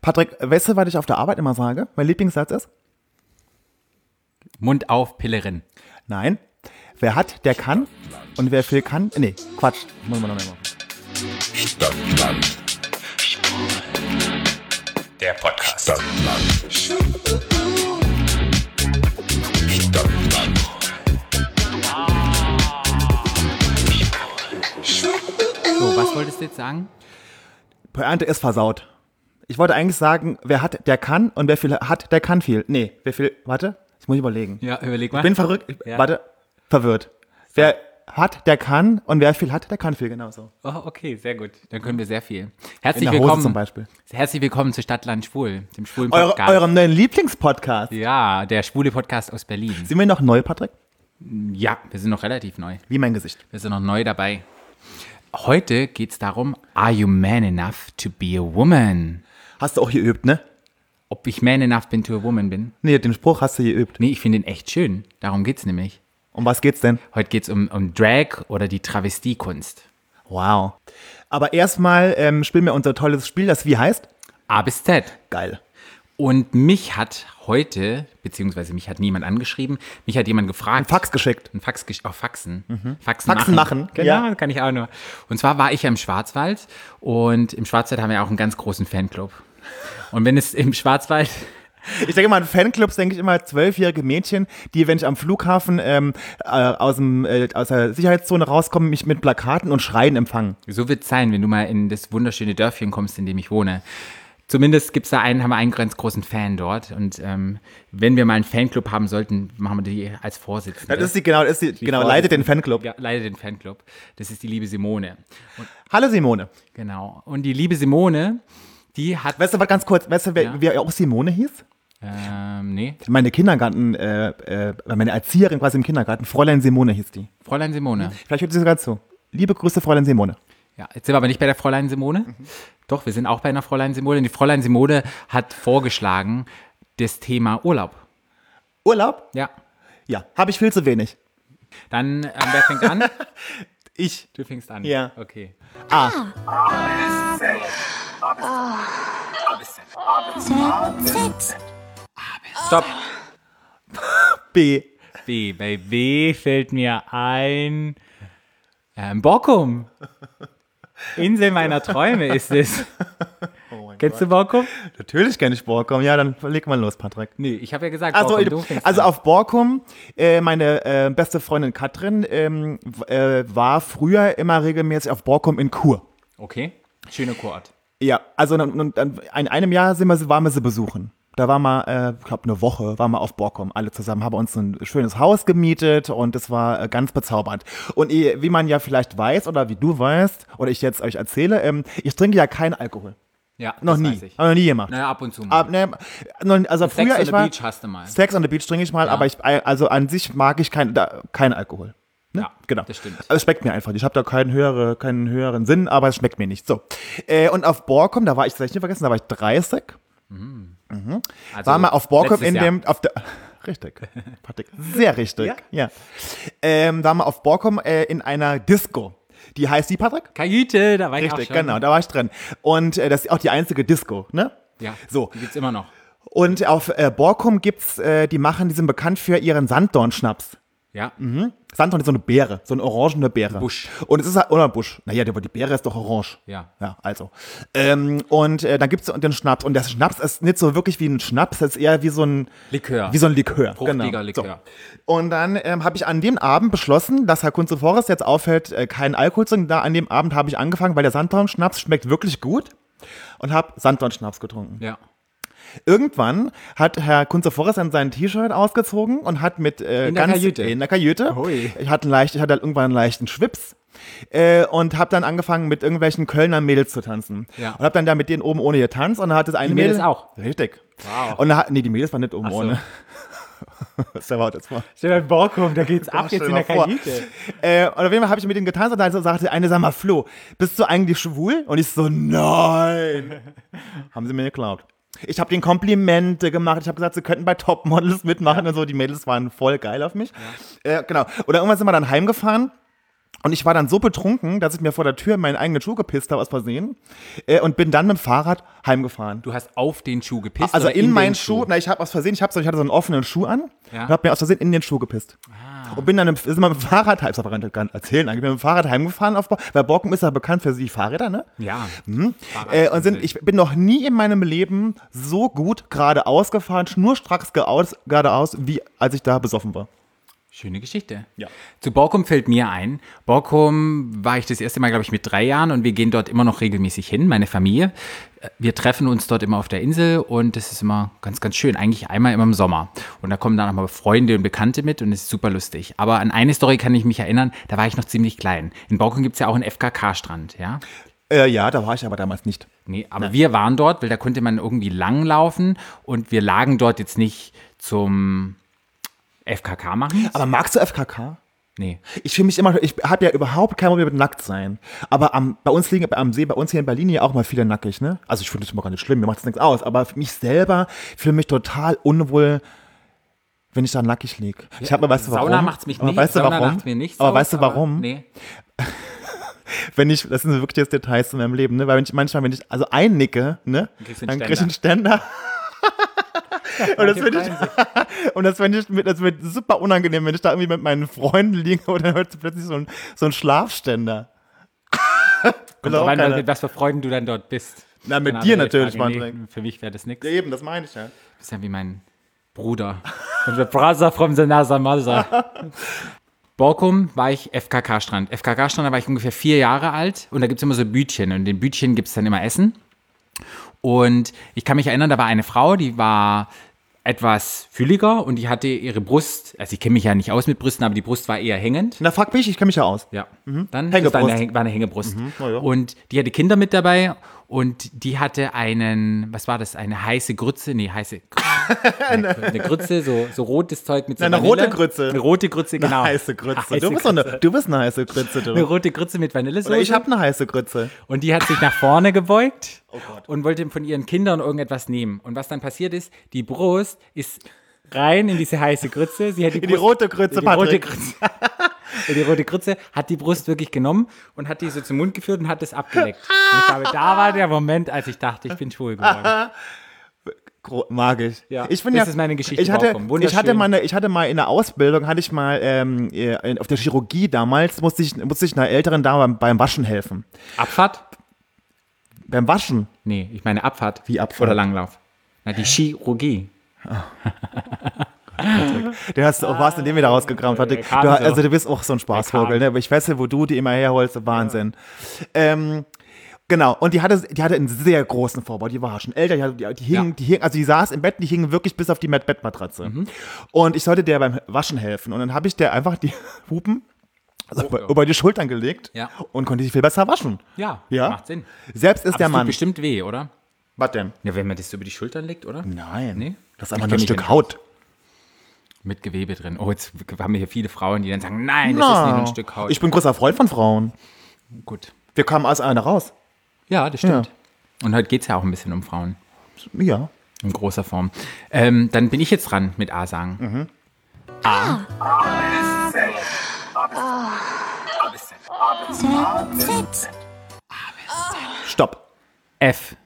Patrick, weißt du, was ich auf der Arbeit immer sage? Mein Lieblingssatz ist? Mund auf, Pillerin. Nein. Wer hat, der kann. Und wer viel kann. Nee, Quatsch. Muss man noch mehr machen. Stadtland. Der Podcast. Stadtland. Stadtland. So, was wolltest du jetzt sagen? Pointe ist versaut. Ich wollte eigentlich sagen, wer hat, der kann. Und wer viel hat, der kann viel. Nee, wer viel. Warte, ich muss überlegen. Ja, überleg mal. Ich bin verrückt. Ich, Ja. Warte, verwirrt. Wer hat, der kann. Und wer viel hat, der kann viel. Genau so. Oh, okay, sehr gut. Dann können wir sehr viel. Herzlich willkommen. zum Beispiel. Herzlich willkommen zu Stadtland Schwul, dem schwulen Eure, Podcast. eurem neuen Lieblingspodcast. ja, der schwule Podcast aus Berlin. Sind wir noch neu, Patrick? Ja, wir sind noch relativ neu. Wie mein Gesicht. Wir sind noch neu dabei. Heute geht es darum, are you man enough to be a woman? Hast du auch geübt, ne? Ob ich man enough bin to a woman bin? Nee, den Spruch hast du geübt. Nee, ich finde ihn echt schön. Darum geht's nämlich. Um was geht's denn? Heute geht's um, um Drag oder die Travestiekunst. Wow. Aber erstmal ähm, spielen wir unser tolles Spiel, das wie heißt? A bis Z. Geil. Und mich hat heute, beziehungsweise mich hat niemand angeschrieben, mich hat jemand gefragt. Fax geschickt. Ein Fax, gesch- auch Faxen. Faxen, Faxen machen, Genau, ja. kann ich auch nur. Und zwar war ich ja im Schwarzwald und im Schwarzwald haben wir auch einen ganz großen Fanclub. Und wenn es im Schwarzwald, Ich denke mal, an Fanclubs denke ich immer zwölfjährige Mädchen, die, wenn ich am Flughafen ähm, äh, aus, dem, äh, aus der Sicherheitszone rauskomme, mich mit Plakaten und Schreien empfangen. so wird es sein, wenn du mal in das wunderschöne Dörfchen kommst, in dem ich wohne. Zumindest gibt's da einen, haben wir einen ganz großen Fan dort. Und ähm, wenn wir mal einen Fanclub haben sollten, machen wir die als Vorsitzende. Das ist die, genau, das ist die, genau, leitet den Fanclub. Ja, leider den Fanclub. Das ist die liebe Simone. Hallo Simone. Genau. Und die liebe Simone, die hat. Weißt du was ganz kurz, weißt du, wer, Ja. wer auch Simone hieß? Ähm, nee. Meine Kindergarten, äh, äh, meine Erzieherin quasi im Kindergarten, Fräulein Simone hieß die. Fräulein Simone. Vielleicht hört sie sogar zu. Liebe Grüße, Fräulein Simone. Ja, jetzt sind wir aber nicht bei der Fräulein Simone. Doch, wir sind auch bei einer Fräulein Simone. Die Fräulein Simone hat vorgeschlagen das Thema Urlaub. Urlaub? Ja. Ja, habe ich viel zu wenig. Dann, ähm, wer fängt an? Ich. Du fängst an. Ja. Okay. Stopp. B. B. Bei B fällt mir ein. Ähm, Borkum. Insel meiner Träume ist es. Kennst du Borkum? Natürlich kenne ich Borkum. Ja, dann leg mal los, Patrick. Nee, ich habe ja gesagt, Also, Borkum, du also auf Borkum, äh, meine äh, beste Freundin Katrin ähm, äh, war früher immer regelmäßig auf Borkum in Kur. Okay. Schöner Kurort. Ja, also dann- dann in einem Jahr sind wir, waren wir sie besuchen. Da waren wir, äh, ich glaube, eine Woche waren wir auf Borkum, alle zusammen, haben uns ein schönes Haus gemietet und es war äh, ganz bezaubernd. Und eh, wie man ja vielleicht weiß oder wie du weißt oder ich jetzt euch erzähle, ähm, ich trinke ja keinen Alkohol. Ja, Noch nie. weiß ich. Habe noch nie gemacht. Naja, ab und zu mal. Ab, ne, also Sex früher, on ich the war, Beach hast du mal. Sex on the Beach trinke ich mal, Ja. aber ich, also an sich mag ich kein, da, keinen Alkohol. Ne? Ja, genau. das stimmt. Also es schmeckt mir einfach. Ich habe da keinen, höhere, keinen höheren Sinn, aber es schmeckt mir nicht. So. Äh, und auf Borkum, da war ich, das ich nicht vergessen, da war ich 30. Also, War mal auf Borkum in dem, auf der, richtig, Patrick, sehr richtig, ja. Ähm, war mal auf Borkum äh, in einer Disco. Die heißt die, Patrick? Kajüte, da war ich Richtig, auch schon. genau, da war ich drin. Und äh, das ist auch die einzige Disco, ne? Ja, So. die gibt's immer noch. Und auf äh, Borkum gibt's, äh, die machen, die sind bekannt für ihren Sanddornschnaps. Ja, Sanddorn ist so eine Beere, so eine orangene Beere. Busch. Und es ist halt, oder Busch. Naja, die, die Beere ist doch orange. Ja. Ja, also. Ähm, und äh, dann gibt's den Schnaps. Und der Schnaps ist nicht so wirklich wie ein Schnaps, das ist eher wie so ein Likör. Wie so ein Likör. Fruchtiger genau. Likör. So. Und dann ähm, habe ich an dem Abend beschlossen, dass Herr Kunze Forrest jetzt aufhört, äh, keinen Alkohol zu trinken. Da an dem Abend habe ich angefangen, weil der Sanddornschnaps schmeckt wirklich gut. Und habe Sanddornschnaps getrunken. ja. Irgendwann hat Herr Kunze Forrest dann sein T-Shirt ausgezogen und hat mit äh, In der ganz Kajüte. in der Kajüte. Hui. Ich hatte, leicht, ich hatte halt irgendwann einen leichten Schwips äh, und habe dann angefangen mit irgendwelchen Kölner Mädels zu tanzen. Ja. Und habe dann da mit denen oben ohne getanzt und dann hat das eine Die Mädels Mädel auch? Richtig. Wow. Und hat, nee, die Mädels waren nicht oben so. ohne. das war das war. Stell dir Borkum, da geht's ab Stell dir mal vor. Äh, und auf jeden Fall habe ich mit denen getanzt und dann so sagte eine, sag mal, Flo, bist du eigentlich schwul? Und ich so, nein. Haben sie mir geklaut. Ich habe denen Komplimente gemacht. Ich habe gesagt, sie könnten bei Topmodels mitmachen und so. Die Mädels waren voll geil auf mich. Äh, genau. Und dann irgendwann sind wir dann heimgefahren. Und ich war dann so betrunken, dass ich mir vor der Tür in meinen eigenen Schuh gepisst habe aus Versehen äh, und bin dann mit dem Fahrrad heimgefahren. Du hast auf den Schuh gepisst? Also in, den meinen Schuh, na, ich habe aus Versehen, ich, hab so, ich hatte so einen offenen Schuh an Ja. und habe mir aus Versehen in den Schuh gepisst. Und bin dann wir mit dem Fahrrad, ich nicht erzählen, eigentlich bin mit dem Fahrrad heimgefahren, auf, weil Borkum ist ja bekannt für die Fahrräder, ne? Ja. Äh, und sind, ich bin noch nie in meinem Leben so gut geradeaus gefahren, schnurstracks geradeaus, wie als ich da besoffen war. Schöne Geschichte. Ja. Zu Borkum fällt mir ein. Borkum war ich das erste Mal, glaube ich, mit drei Jahren und wir gehen dort immer noch regelmäßig hin, meine Familie. Wir treffen uns dort immer auf der Insel und das ist immer ganz, ganz schön. Eigentlich einmal immer im Sommer. Und da kommen dann auch mal Freunde und Bekannte mit und es ist super lustig. Aber an eine Story kann ich mich erinnern, da war ich noch ziemlich klein. In Borkum gibt es ja auch einen FKK-Strand, ja? Äh, ja, da war ich aber damals nicht. Nee, aber wir waren dort, weil da konnte man irgendwie langlaufen und wir lagen dort jetzt nicht zum FKK machen. Aber magst du FKK? Nee. Ich fühle mich immer, ich habe ja überhaupt kein Problem mit nackt sein. Aber am, bei uns liegen am See, bei uns hier in Berlin ja auch mal viele nackig, ne? Also ich finde das immer gar nicht schlimm, mir macht das nichts aus. Aber für mich selber fühle mich total unwohl, wenn ich da nackig liege. Ich habe, weißt du warum? Sauna macht's mich Aber nicht. Weißt du Sauna warum? macht mir nichts aber weißt du warum? Nee. Wenn ich, das sind wirklich jetzt Details in meinem Leben, ne? Weil wenn ich manchmal, wenn ich also einnicke, ne? Dann du krieg ich einen Ständer. und das finde ich, und das finde ich, das wird super unangenehm, wenn ich da irgendwie mit meinen Freunden liege und dann hört plötzlich so ein, so ein Schlafständer. Kommt drauf an, mit was für Freuden du dann dort bist. Na, mit Keine dir natürlich, Frage. Mann. Nee, für mich wäre das nichts. Ja, eben, das meine ich ja. Du bist ja wie mein Bruder. Und the brother from the Nasa Mother. Borkum war ich FKK-Strand. FKK-Strand, da war ich ungefähr vier Jahre alt und da gibt es immer so Bütchen und in den Bütchen gibt es dann immer Essen. Und ich kann mich erinnern, da war eine Frau, die war etwas fülliger und die hatte ihre Brust, also ich kenne mich ja nicht aus mit Brüsten, aber die Brust war eher hängend. Na, fuck mich, ich kenne mich ja aus. Ja, dann Hängebrust. das war, eine, war eine Hängebrust. na ja. Und die hatte Kinder mit dabei und die hatte einen, was war das, eine heiße Grütze? Nee, heiße, eine, eine Grütze, so, so rotes Zeug mit so Eine Vanille. rote Grütze. Eine rote Grütze, genau. Eine heiße Grütze. Heiße du, bist so eine, Grütze. du bist eine heiße Grütze, Eine du. rote Grütze mit Vanillesoße. Oder ich habe eine heiße Grütze. Und die hat sich nach vorne gebeugt Oh und wollte von ihren Kindern irgendetwas nehmen. Und was dann passiert ist, die Brust ist rein in diese heiße Grütze. Sie hat die, In die Brust, rote Grütze, in die rote Patrick. Grütze. die rote Grütze hat die Brust wirklich genommen und hat die so zum Mund geführt und hat das abgeleckt. Und ich glaube, da war der Moment, als ich dachte, ich bin schwul geworden. Gro- Mag ich. Ja, ich bin das ja, ist meine Geschichte Ich hatte, ich hatte, mal eine, ich hatte mal in der Ausbildung, hatte ich mal ähm, äh, auf der Chirurgie damals, musste ich, musste ich einer älteren Dame beim, beim Waschen helfen. Abfahrt? Beim Waschen. Nee, ich meine Abfahrt. Wie Abfahrt? Oder Langlauf. Na, die Chirurgie. Den hast du auch was, in dem wieder rausgekramt hatte. Du, also du bist auch so ein Spaßvogel, ne? Aber ich weiß ja, wo du die immer herholst, Wahnsinn. Ähm, genau, und die hatte, die hatte einen sehr großen Vorbau, die war schon älter, die, hatte, die, hing, Ja. die hing, also die saß im Bett, die hing wirklich bis auf die Bett- Bettmatratze. Mhm. Und ich sollte der beim Waschen helfen und dann habe ich der einfach die Hupen also über, ja. über die Schultern gelegt Ja. und konnte sie viel besser waschen. Ja, Ja. macht Sinn. Selbst ist Aber der Mann. bestimmt weh, oder? Was denn? Ja, wenn man das so über die Schultern legt, oder? Nein. Nee? Das ist einfach nur ein Stück Haut. Mit Gewebe drin. Oh, jetzt haben wir hier viele Frauen, die dann sagen, nein, das ist nicht nur ein Stück Haut. Ich bin großer Freund von Frauen. Gut. Wir kamen aus einer raus. Ja, das stimmt. Und heute geht es ja auch ein bisschen um Frauen. Ja. In großer Form. Ähm, dann bin ich jetzt dran mit A sagen. Stopp. F.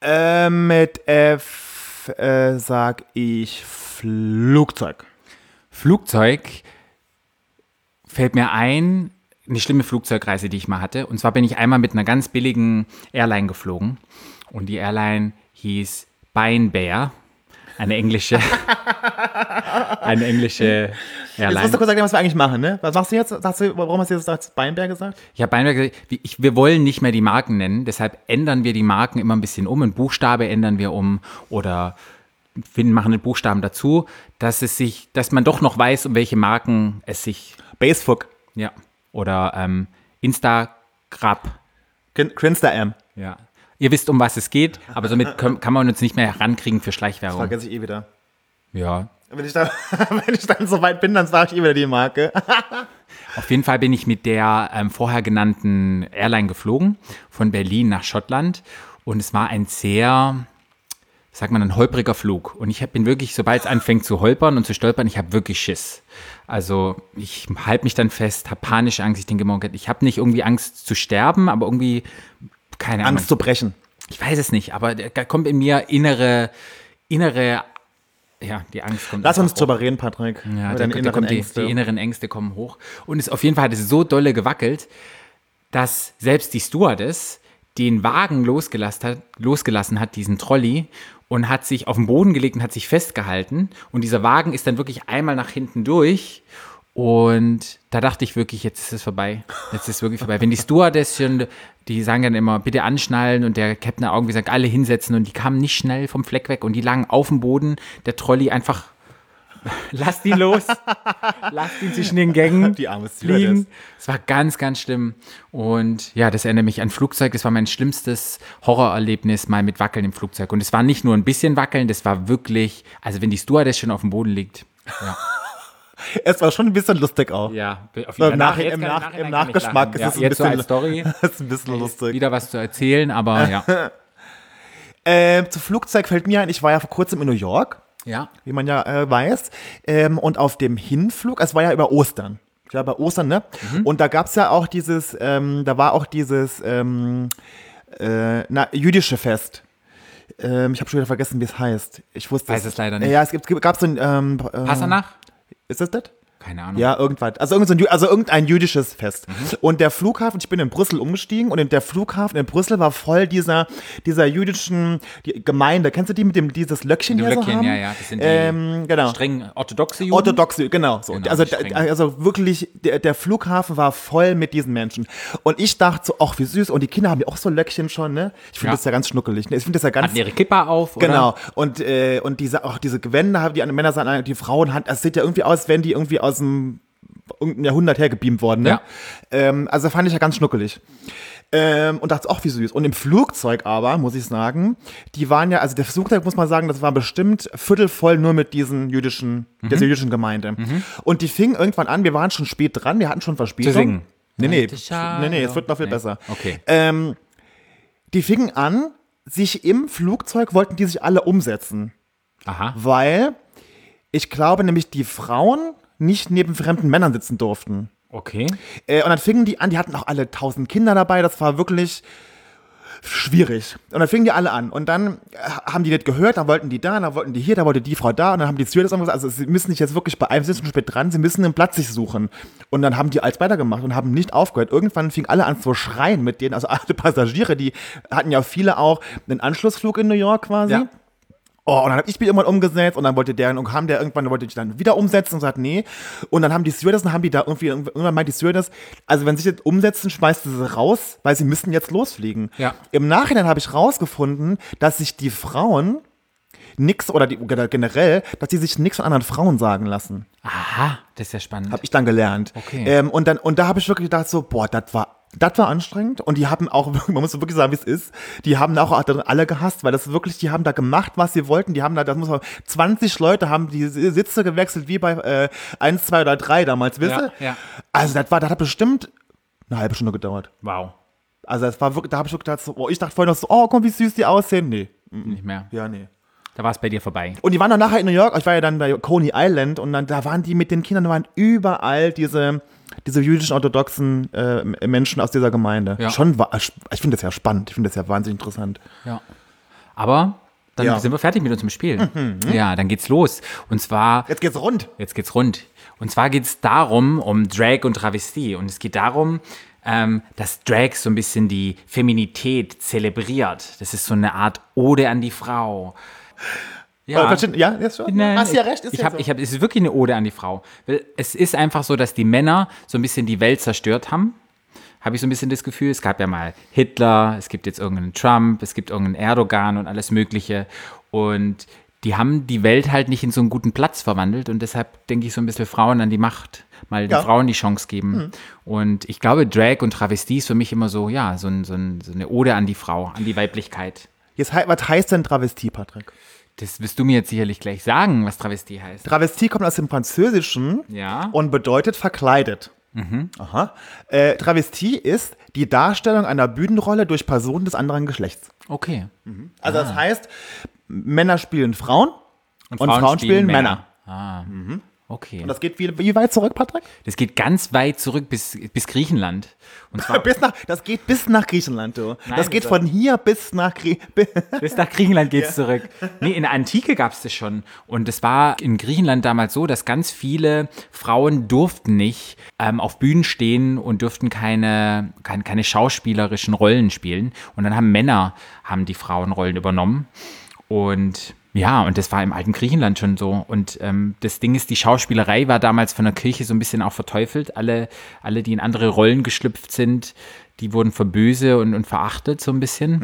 Äh, mit F äh, sag ich Flugzeug. Flugzeug fällt mir ein, eine schlimme Flugzeugreise, die ich mal hatte. Und zwar bin ich einmal mit einer ganz billigen Airline geflogen. Und die Airline hieß Beinbär. Eine englische, eine englische Jetzt musst du kurz sagen, was wir eigentlich machen, ne? Was machst du jetzt? Sagst du, warum hast du jetzt Beinberg gesagt? Ich habe Beinbär gesagt, ich, wir wollen nicht mehr die Marken nennen. Deshalb ändern wir die Marken immer ein bisschen um. Ein Buchstabe ändern wir um oder wir machen einen Buchstaben dazu, dass es sich, dass man doch noch weiß, um welche Marken es sich Basefuck. Ja. Oder ähm, Instagrab. Grinster M. Ja. Ihr wisst, um was es geht, aber somit kann man uns nicht mehr herankriegen für Schleichwerbung. Vergesse ich eh wieder. Ja. Wenn ich, dann, wenn ich dann so weit bin, dann sage ich eh wieder die Marke. Auf jeden Fall bin ich mit der ähm, vorher genannten Airline geflogen, von Berlin nach Schottland. Und es war ein sehr sagt man, ein holpriger Flug. Und ich bin wirklich, sobald es anfängt zu holpern und zu stolpern, ich habe wirklich Schiss. Also ich halte mich dann fest, habe panische Angst. Ich denke immer, ich habe nicht irgendwie Angst zu sterben, aber irgendwie, keine Ahnung. Angst zu brechen. Ich weiß es nicht, aber da kommt in mir innere, innere, ja, die Angst kommt. Lass uns hoch. drüber reden, Patrick. Ja, da, da kommt die, die inneren Ängste kommen hoch. Und es auf jeden Fall hat es so dolle gewackelt, dass selbst die Stewardess den Wagen losgelassen hat, losgelassen hat, diesen Trolley, und hat sich auf den Boden gelegt und hat sich festgehalten. Und dieser Wagen ist dann wirklich einmal nach hinten durch. Und da dachte ich wirklich, jetzt ist es vorbei. Jetzt ist es wirklich vorbei. Wenn die Stewardess schon, die sagen dann immer, bitte anschnallen und der Captain hat irgendwie sagt, alle hinsetzen und die kamen nicht schnell vom Fleck weg und die lagen auf dem Boden. Der Trolley einfach, lasst ihn los, lasst ihn zwischen den Gängen Die arme fliegen. Es war ganz, ganz schlimm. Und ja, das erinnert mich an Flugzeug. Das war mein schlimmstes Horrorerlebnis mal mit Wackeln im Flugzeug. Und es war nicht nur ein bisschen Wackeln, das war wirklich, also wenn die Stewardess schon auf dem Boden liegt. Ja. Es war schon ein bisschen lustig auch. Ja, auf Im, Nach jetzt im, Nach im Nachgeschmack ist es ja, ein jetzt so bisschen, als Story. ist ein bisschen lustig. Wieder was zu erzählen, aber ja. Äh, zu Flugzeug fällt mir ein, ich war ja vor kurzem in New York, Ja. wie man ja äh, weiß. Ähm, und auf dem Hinflug, es war ja über Ostern. Ja, bei Ostern, ne? Mhm. Und da gab es ja auch dieses, ähm, da war auch dieses ähm, äh, na, jüdische Fest. Ähm, ich habe schon wieder vergessen, wie es heißt. Ich wusste Weiß es leider nicht. Ja, es gibt, gab so ein. Ähm, äh, Passanach? Ist das das? Keine Ahnung. Ja, irgendwas. Also, irgend so ein, also irgendein jüdisches Fest. Mhm. Und der Flughafen, ich bin in Brüssel umgestiegen und der Flughafen in Brüssel war voll dieser, dieser jüdischen Gemeinde. Kennst du die mit dem dieses Löckchen Die hier so Löckchen, haben? ja, ja, das sind die ähm, genau. streng orthodoxe Juden. Orthodoxe, genau. So. Genau, also, also wirklich, der, der Flughafen war voll mit diesen Menschen. Und ich dachte so, ach, wie süß. Und die Kinder haben ja auch so Löckchen schon, ne? Ich finde Ja. das ja ganz schnuckelig. Ne? Ich finde das ja ganz. Hatten ihre Kippa auf, oder? Genau. Und, äh, und diese, auch diese Gewänder, haben die Männer die Frauen, haben- das sieht ja irgendwie aus, wären die irgendwie aus dem irgendein Jahrhundert hergebeamt worden. Ne? Ja. Ähm, also fand ich ja ganz schnuckelig. Ähm, und dachte, ach, wie süß. Und im Flugzeug aber, muss ich sagen, die waren ja, also der Flugzeug, muss man sagen, das war bestimmt viertelvoll nur mit diesen jüdischen, Mhm. dieser jüdischen Gemeinde. Und die fingen irgendwann an, wir waren schon spät dran, wir hatten schon Verspätung. Zu singen. Nee, nee, nee, nee, es wird noch viel Nee. besser. Okay. Ähm, die fingen an, sich im Flugzeug, wollten die sich alle umsetzen. Aha. Weil ich glaube nämlich, die Frauen nicht neben fremden Männern sitzen durften. Okay. Äh, und dann fingen die an, die hatten auch alle tausend Kinder dabei, das war wirklich schwierig. Und dann fingen die alle an. Und dann äh, haben die das gehört, dann wollten die da, dann wollten die hier, dann wollte die Frau da. Und dann haben die Stewardess gesagt, also sie müssen nicht jetzt wirklich bei einem sitzen spät dran, sie müssen einen Platz sich suchen. Und dann haben die als weitergemacht und haben nicht aufgehört. Irgendwann fingen alle an zu schreien mit denen, also alle Passagiere, die hatten ja viele auch einen Anschlussflug in New York quasi. Ja. Oh, und dann habe ich mich irgendwann umgesetzt und dann wollte der, und kam der irgendwann, wollte ich dann wieder umsetzen und sagt, nee. Und dann haben die Stewardessen, haben die da irgendwie, irgendwann meint die Stewardess, also wenn sie sich jetzt umsetzen, schmeißt sie sie raus, weil sie müssen jetzt losfliegen. Ja. Im Nachhinein habe ich rausgefunden, dass sich die Frauen nix, oder die, generell, dass sie sich nichts von anderen Frauen sagen lassen. Aha, das ist ja spannend. Habe ich dann gelernt. Okay. Ähm, und, dann, und da habe ich wirklich gedacht, so, boah, das war, das war anstrengend. Und die haben auch, man muss wirklich sagen, wie es ist, die haben auch alle gehasst, weil das wirklich, die haben da gemacht, was sie wollten. Die haben da, das muss man, 20 Leute haben die Sitze gewechselt, wie bei äh, 1, 2 oder 3 damals, wisst ihr? Ja, ja. Also das war, das hat bestimmt eine halbe Stunde gedauert. Wow. Also das war wirklich, da habe ich wirklich gedacht, so, oh, ich dachte vorhin noch so, oh, komm, wie süß die aussehen. Nee. Nicht mehr. Ja, nee. Da war es bei dir vorbei. Und die waren dann nachher in New York, ich war ja dann bei Coney Island und dann da waren die mit den Kindern, da waren überall diese, diese jüdischen orthodoxen äh, Menschen aus dieser Gemeinde. Ja. Schon war, ich finde das ja spannend, ich finde das ja wahnsinnig interessant. Ja. Aber dann Ja. Mhm. sind wir fertig mit unserem Spiel. Ja, dann geht's los. Und zwar Jetzt geht's rund. Jetzt geht's rund. Und zwar geht's darum, um Drag und Travestie. Und es geht darum, ähm, dass Drag so ein bisschen die Feminität zelebriert. Das ist so eine Art Ode an die Frau. Ja, ja jetzt schon. Nein, Hast ja recht, ist ich ja habe, so. ich habe, es ist wirklich eine Ode an die Frau. Es ist einfach so, dass die Männer so ein bisschen die Welt zerstört haben. Habe ich so ein bisschen das Gefühl. Es gab ja mal Hitler, es gibt jetzt irgendeinen Trump, es gibt irgendeinen Erdogan und alles Mögliche. Und die haben die Welt halt nicht in so einen guten Platz verwandelt. Und deshalb denke ich so ein bisschen Frauen an die Macht, mal den Ja. Frauen die Chance geben. Und ich glaube, Drag und Travestie ist für mich immer so, ja, so, ein, so, ein, so eine Ode an die Frau, an die Weiblichkeit. Jetzt, was heißt denn Travestie, Patrick? Das wirst du mir jetzt sicherlich gleich sagen, was Travestie heißt. Travestie kommt aus dem Französischen Ja. und bedeutet verkleidet. Aha. Äh, Travestie ist die Darstellung einer Bühnenrolle durch Personen des anderen Geschlechts. Okay. Also das heißt, Männer spielen Frauen und, Frauen, spielen, Männer. Ah, okay. Und das geht wie, wie weit zurück, Patrick? Das geht ganz weit zurück bis, bis Griechenland. Und zwar bis nach, das geht bis nach Griechenland, du. Nein, das geht von hier bis nach Griechenland. bis nach Griechenland geht's zurück. Nee, in der Antike gab's das schon. Und es war in Griechenland damals so, dass ganz viele Frauen durften nicht ähm, auf Bühnen stehen und durften keine, keine, keine schauspielerischen Rollen spielen. Und dann haben Männer haben die Frauenrollen übernommen. Und ja, und das war im alten Griechenland schon so. Und ähm, das Ding ist, die Schauspielerei war damals von der Kirche so ein bisschen auch verteufelt. Alle, alle die in andere Rollen geschlüpft sind, die wurden verböse und, und verachtet so ein bisschen.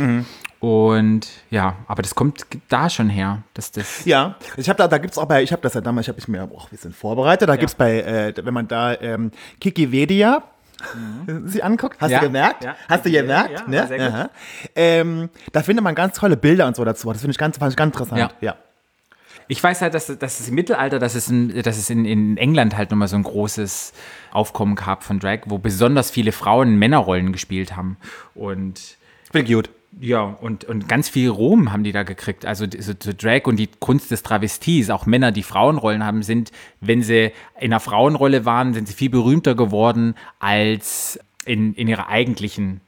Und ja, aber das kommt da schon her. Dass das, Ja, ich habe da, da gibt's auch bei, ich habe das ja damals, ich habe ich mir auch ein bisschen vorbereitet, da gibt's bei, äh, wenn man da ähm, Kikivedia sich anguckt, hast Ja, du gemerkt? ja, hast du gemerkt? ja, ne? Ähm, da findet man ganz tolle Bilder und so dazu. Das finde ich ganz, fand ich ganz interessant. Ja. Ich weiß halt, dass, dass es im Mittelalter, dass es, in, dass es in, in England halt nochmal so ein großes Aufkommen gab von Drag, wo besonders viele Frauen Männerrollen gespielt haben. Und Bin gut. Ja, und, und ganz viel Ruhm haben die da gekriegt. Also so, so Drag und die Kunst des Travestis, auch Männer, die Frauenrollen haben, sind, wenn sie in einer Frauenrolle waren, sind sie viel berühmter geworden als in, in ihrer eigentlichen,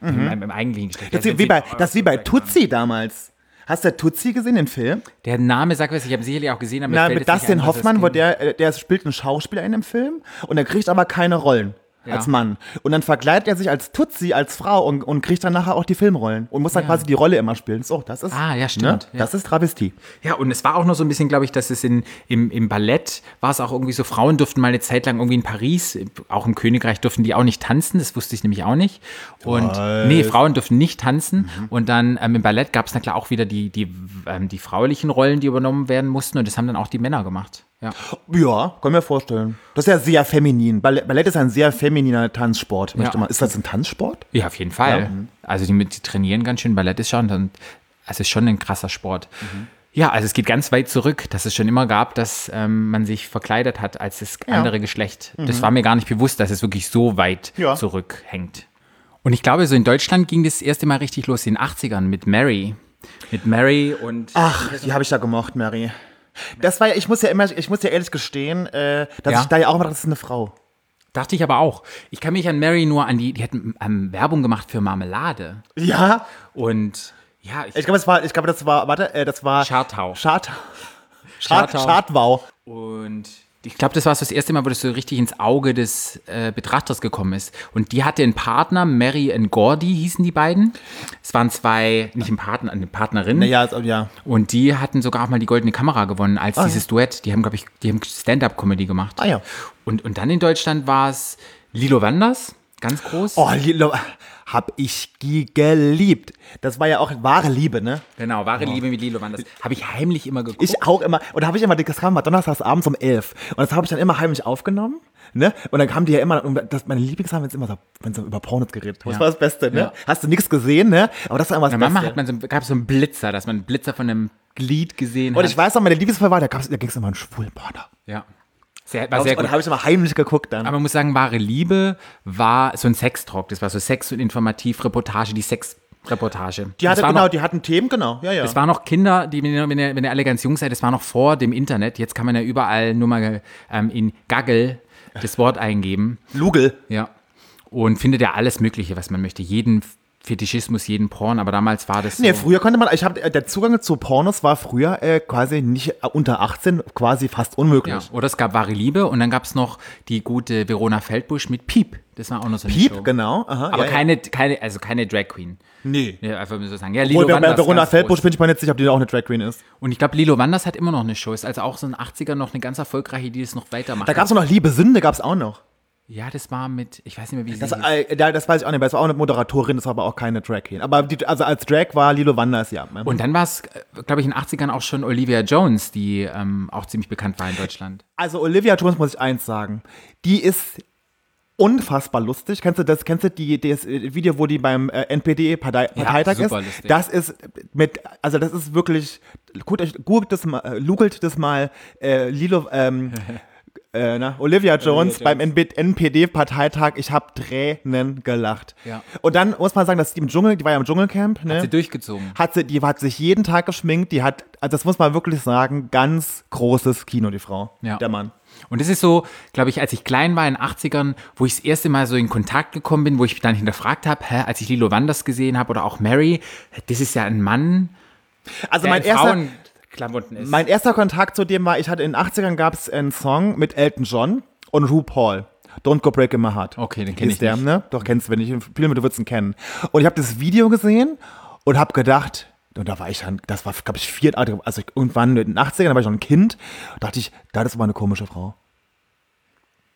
im, im eigentlichen Geschlecht. Mhm. Das ist wie bei, das ist wie bei Tutsi damals. Hast du Tutsi gesehen, den Film? Der Name sagt was, ich habe sicherlich auch gesehen, aber Na, mit Dustin das Hoffmann, wo der, äh, der spielt einen Schauspieler in dem Film und er kriegt aber keine Rollen. Ja. Als Mann. Und dann verkleidet er sich als Tutsi, als Frau und, und kriegt dann nachher auch die Filmrollen. Und muss dann Ja. quasi die Rolle immer spielen. So, das ist. Ah, ja, stimmt, ja. Das ist Travestie. Ja, und es war auch noch so ein bisschen, glaube ich, dass es in, im, im Ballett war es auch irgendwie so, Frauen durften mal eine Zeit lang irgendwie in Paris, auch im Königreich durften die auch nicht tanzen, das wusste ich nämlich auch nicht. Und nee, Frauen durften nicht tanzen. Und dann ähm, im Ballett gab es na klar auch wieder die, die, ähm, die fraulichen Rollen, die übernommen werden mussten. Und das haben dann auch die Männer gemacht. Ja. Ja, kann mir vorstellen. Das ist ja sehr feminin. Ballett, Ballett ist ein sehr femininer Tanzsport. möchte Ja. man- Ist das ein Tanzsport? Ja, auf jeden Fall. Ja. Also die, die trainieren ganz schön. Ballett ist schon, dann, also ist schon ein krasser Sport. Ja, also es geht ganz weit zurück, dass es schon immer gab, dass ähm, man sich verkleidet hat als das andere Geschlecht. Das war mir gar nicht bewusst, dass es wirklich so weit Ja. zurückhängt. Und ich glaube, so in Deutschland ging das erste Mal richtig los in den 80ern mit Mary. Mit Mary und Ach, die habe ich ja gemocht, Mary. Das war ja, ich muss ja immer, ich muss ja ehrlich gestehen, äh, dass Ja. ich da ja auch mal, das ist eine Frau. dachte ich aber auch. Ich kann mich an Mary nur an die, die hat ähm, Werbung gemacht für Marmelade. Ja, Und ja, ich, ich glaube, das war, ich glaube, das war, warte, äh, das war Schartau. Schart, Schart, Schartau. Schartwau. Und ich glaube, das war so das erste Mal, wo das so richtig ins Auge des äh, Betrachters gekommen ist. Und die hatte einen Partner, Mary und Gordy hießen die beiden. Es waren zwei, nicht ein Partner, eine Partnerin. Naja, ja. Und die hatten sogar auch mal die Goldene Kamera gewonnen als dieses Duett. Die haben, glaube ich, die haben Stand-Up-Comedy gemacht. Ah, ja. Und, und dann in Deutschland war es Lilo Wanders, ganz groß. Oh, Lilo, hab ich geliebt. Das war ja auch wahre Liebe, ne? Genau, wahre Liebe mit Lilo Wanders. Habe ich heimlich immer geguckt. Ich auch immer. Und da habe ich immer, das kam mal donnerstags abends um elf. Und das habe ich dann immer heimlich aufgenommen. Ne? Und dann kamen die ja immer, und das, meine Lieblingssachen, wenn es immer so, wenn so über Pornos geredet. Das Ja. war das Beste, ne? Ja. Hast du nichts gesehen, ne? Aber das war immer das Bei Mama Beste. hat man so, gab so einen Blitzer, dass man einen Blitzer von einem Glied gesehen und hat. ich weiß noch, meine Lieblingsfall war, da, da ging es immer einen schwulen Porno. ja. Sehr, war sehr Und gut. da habe ich immer heimlich geguckt dann. Aber man muss sagen, wahre Liebe war so ein Sextalk. Das war so Sex- und Informativreportage, die Sexreportage. die hatte, das war genau, noch, die hatten Themen, genau. Ja, ja. das war noch Kinder, die, wenn ihr, wenn, ihr, wenn ihr alle ganz jung seid, das war noch vor dem Internet. Jetzt kann man ja überall nur mal ähm, in Gaggle das Wort eingeben. Lugel. Ja. Und findet ja alles Mögliche, was man möchte. Jeden Fetischismus, jeden Porn. Aber damals war das so. Nee, früher konnte man, ich habe, der Zugang zu Pornos war früher äh, quasi nicht äh, unter 18, quasi fast unmöglich. ja. Oder es gab wahre Liebe und dann gab es noch die gute Verona Feldbusch mit Piep. Das war auch noch so eine Piep, Show. genau. Aha, Aber ja, keine, keine, also keine Drag Queen. Nee. Ja, einfach so sagen. Ja, Obwohl, Lilo bei, bei Wanders. Verona Feldbusch groß. bin ich mir nicht sicher, ob die auch eine Drag Queen ist. Und ich glaube, Lilo Wanders hat immer noch eine Show. Ist also auch so ein 80er noch eine ganz erfolgreiche, die das noch weitermacht. Da gab es noch Liebe Sünde, gab es auch noch. Ja, das war mit, ich weiß nicht mehr, wie sie Das, äh, da- das weiß ich auch nicht, weil es war auch eine Moderatorin, das war aber auch keine Drag Queen. Aber die, also als Drag war Lilo Wanders, ja. Und dann war es, glaube ich, in den 80ern auch schon Olivia Jones, die ähm, auch ziemlich bekannt war in Deutschland. Also Olivia Jones muss ich eins sagen. Die ist unfassbar lustig. Kennst du das? Kennst du die, das äh, Video, wo die beim äh, NPD-Parteitag super ist? lustig. Das ist mit, also das ist wirklich, guckt euch, googelt das mal, äh, googelt das mal, äh, Lilo, ähm, äh, na, Olivia Jones Jones. beim NPD-Parteitag. Ich habe Tränen gelacht. Ja. Und dann muss man sagen, dass die im Dschungel, die war ja im Dschungelcamp, ne? Sie durchgezogen. hat sie, die hat sich jeden Tag geschminkt, die hat, also das muss man wirklich sagen, ganz großes Kino, die Frau, Ja. der Mann. Und das ist so, glaube ich, als ich klein war in den 80ern, wo ich das erste Mal so in Kontakt gekommen bin, wo ich mich dann hinterfragt habe, hä, als ich Lilo Wanders gesehen habe oder auch Mary, das ist ja ein Mann, Also mein in erster, Frauenklamotten ist. mein erster Kontakt zu dem war, ich hatte in den 80ern gab es einen Song mit Elton John und RuPaul. Don't Go Break in My Heart. Okay, den kenn Ist ich der, nicht. ne? Doch, kennst du, wenn ich Filme, du würdest ihn kennen. Und ich habe das Video gesehen und habe gedacht, und da war ich dann, das war, glaube ich, vier, also irgendwann in den 80ern, da war ich noch ein Kind, dachte ich, das ist aber eine komische Frau.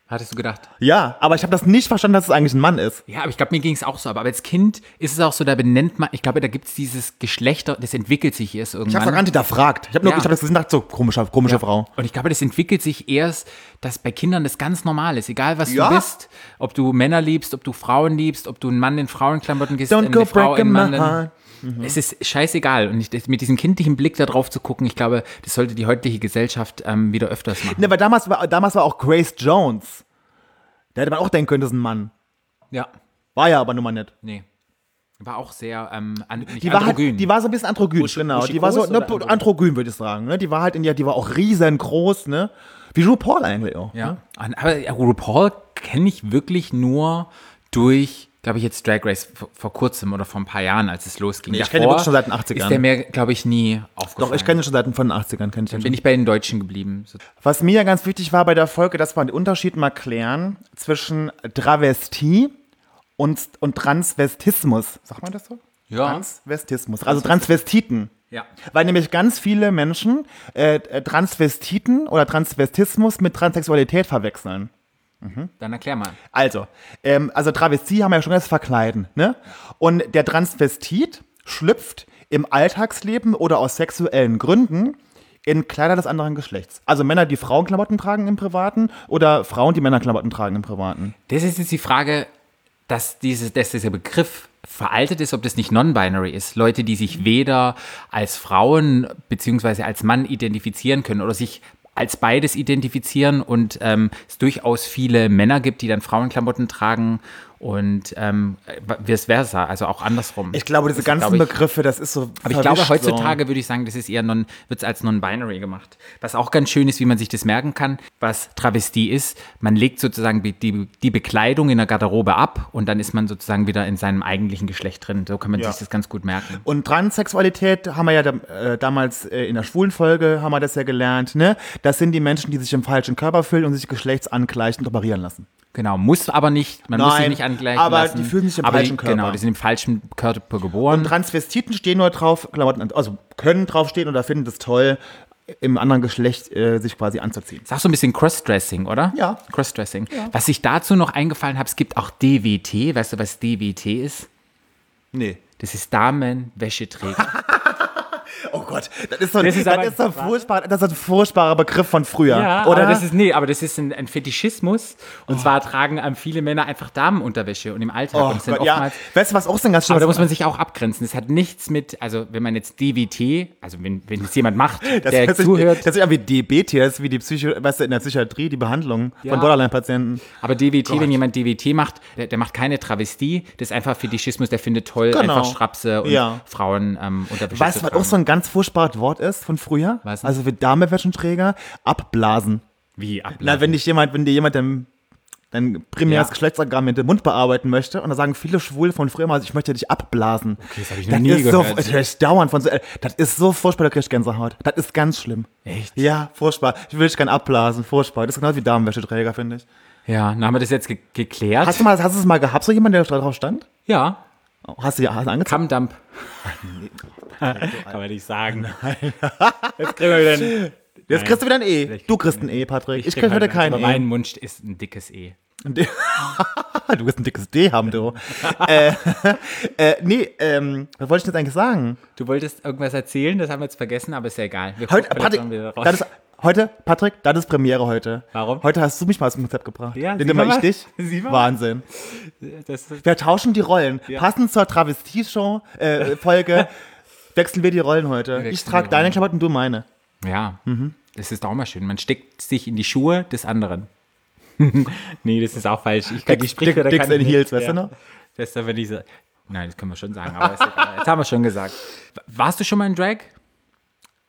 Hattest du gedacht? Ja, aber ich habe das nicht verstanden, dass es eigentlich ein Mann ist. Ja, aber ich glaube, mir ging es auch so. Aber als Kind ist es auch so, da benennt man, ich glaube, da gibt es dieses Geschlechter, das entwickelt sich erst Ich irgendwann. habe es gar nicht hinterfragt. Ich habe nur, Ja. ich habe das gesehen, dachte so, komische, komische Frau. Und ich glaube, das entwickelt sich erst, dass bei Kindern das ganz normal ist. Egal, was Ja. du bist, ob du Männer liebst, ob du Frauen liebst, ob du einen Mann in Frauenklamotten gehst, Don't eine go Frau in in heart. Es ist scheißegal. Und ich, mit diesem kindlichen Blick da drauf zu gucken, ich glaube, das sollte die heutige Gesellschaft ähm, wieder öfters machen. Ne, weil damals war, damals war auch Grace Jones. Da hätte man auch denken können, das ist ein Mann. Ja, War ja aber nun mal nicht. nee. War auch sehr ähm, an, Die war, halt, die war so ein bisschen androgyn, Busch- genau. Die war so ne, androgyn? androgyn, würde ich sagen. Ne? Die war halt in der, die war auch riesengroß, ne? Wie RuPaul eigentlich auch. Ja. Und- Aber RuPaul kenne ich wirklich nur durch, glaube ich, jetzt Drag Race vor, kurzem oder vor ein paar Jahren, als es losging. Nee, ich kenne wirklich schon seit den 80ern. Ist der mir, glaube ich, nie aufgefallen. Doch, ich kenne ihn schon seit den 80ern. Kenn ich den Bin ich bei den Deutschen geblieben. Was mir ja ganz wichtig war bei der Folge, dass wir den Unterschied mal klären zwischen Travestie und, und Transvestismus. Sagt man das so? Ja. Transvestismus. Also Transvestiten. Ja. Weil nämlich ganz viele Menschen äh, Transvestiten oder Transvestismus mit Transsexualität verwechseln. Dann erklär mal. Also, ähm, also Travestie haben wir ja schon das Verkleiden, ne? Und der Transvestit schlüpft im Alltagsleben oder aus sexuellen Gründen in Kleider des anderen Geschlechts. Also Männer, die Frauenklamotten tragen im Privaten oder Frauen, die Männerklamotten tragen im Privaten. Das ist jetzt die Frage, dass, dieses, dass dieser Begriff veraltet ist, ob das nicht non-binary ist. Leute, die sich weder als Frauen beziehungsweise als Mann identifizieren können oder sich als beides identifizieren und ähm, es durchaus viele Männer gibt, die dann Frauenklamotten tragen und ähm, vice versa, also auch andersrum. Ich glaube, diese Das ist, ganzen glaub ich, Begriffe, das ist so. aber ich glaube, heutzutage würde ich sagen, das ist eher non, wird es als non-binary gemacht. Was auch ganz schön ist, wie man sich das merken kann, was Travestie ist. Man legt sozusagen die, die, Bekleidung in der Garderobe ab und dann ist man sozusagen wieder in seinem eigentlichen Geschlecht drin. So kann man Ja. sich das ganz gut merken. Und Transsexualität haben wir ja äh, damals äh, in der schwulen Folge haben wir das ja gelernt, ne? Das sind die Menschen, die sich im falschen Körper fühlen und sich geschlechtsangleichend operieren lassen. Genau, muss aber nicht, man muss sich Nein, angleichen aber lassen. die fühlen sich im aber falschen die, Körper. Genau, die sind im falschen Körper geboren. Transvestiten stehen nur drauf, Klamotten, also können draufstehen oder finden es toll, im anderen Geschlecht äh, sich quasi anzuziehen. Auch so ein bisschen Crossdressing, oder? Ja. Crossdressing. Was ich dazu noch eingefallen habe, es gibt auch DWT. Weißt du, was DWT ist? Nee. Das ist Damenwäscheträger. Oh Gott, das ist so, Das ist das ist ein, furchtbar, das ist ein furchtbarer Begriff von früher, Ja, oder? aber das ist, nee, aber das ist ein, ein Fetischismus. Und zwar tragen ähm, viele Männer einfach Damenunterwäsche und im Alltag. oh und sind Gott, ja. oftmals, Weißt du, was auch so ein ganz aber da muss man sich auch abgrenzen. Das hat nichts mit, also wenn man jetzt DWT, also wenn, wenn es jemand macht, das der sich, zuhört, Das ist ja wie DBT, das ist wie die Psycho, weißt du, in der Psychiatrie, die Behandlung Ja. von Borderline-Patienten. aber DWT, wenn jemand DWT macht, der, der macht keine Travestie, das ist einfach Fetischismus, der findet toll, Genau. einfach Strapse und Ja. Frauen ähm, Unterwäsche Weißt du, was auch so ein ganz furchtbares Wort ist von früher? Denn? Also für Damewäschenträger, abblasen. Wie Na, wenn dich jemand, wenn dir jemand dein, dein primäres Ja. Geschlechtsorgan mit dem Mund bearbeiten möchte, und da sagen viele Schwule von früher mal, ich möchte dich abblasen. Okay, das hab ich noch nie ist gehört. So, das ich dauernd von so, äh, das ist so furchtbar, da krieg ich Gänsehaut. Das ist ganz schlimm. Echt? Ja, furchtbar. Ich will dich gern abblasen, furchtbar. Das ist genau wie Damenwäscheträger, finde ich. Ja, dann haben wir das jetzt ge geklärt. Hast du mal, hast du es mal gehabt, so jemand, der da drauf stand? ja, Hast du ja hast du angezogen? Kammdamp. Kann man nicht sagen. Jetzt kriegen wir wieder ein Jetzt kriegst du wieder ein E. Du kriegst ein E, Patrick. Ich krieg heute kein E. mein Mund ist ein dickes E. Du wirst ein dickes D haben, du. äh, äh, nee, ähm, was wollte ich jetzt eigentlich sagen? Du wolltest irgendwas erzählen, das haben wir jetzt vergessen, aber ist ja egal. Wir Heute, Patrick, das heute, Patrick, das ist Premiere heute. Warum? Heute hast du mich mal aus dem Konzept gebracht. Ja, Den immer ich dich. Sieh mal. Wahnsinn. Wir tauschen die Rollen. Passend zur Travestie-Show, äh, Folge, wechseln wir die Rollen heute. Ich wechseln trage die deine. Klamotten, du meine. ja. Das ist auch mal schön. Man steckt sich in die Schuhe des anderen. nee, das ist auch falsch. Ich kann die Dicks- Sprichwörter Dicks kann ich in nicht. Heels, weißt du noch? Das ist aber diese. Nein, das können wir schon sagen, aber ist egal. Jetzt haben wir schon gesagt. Warst du schon mal in Drag?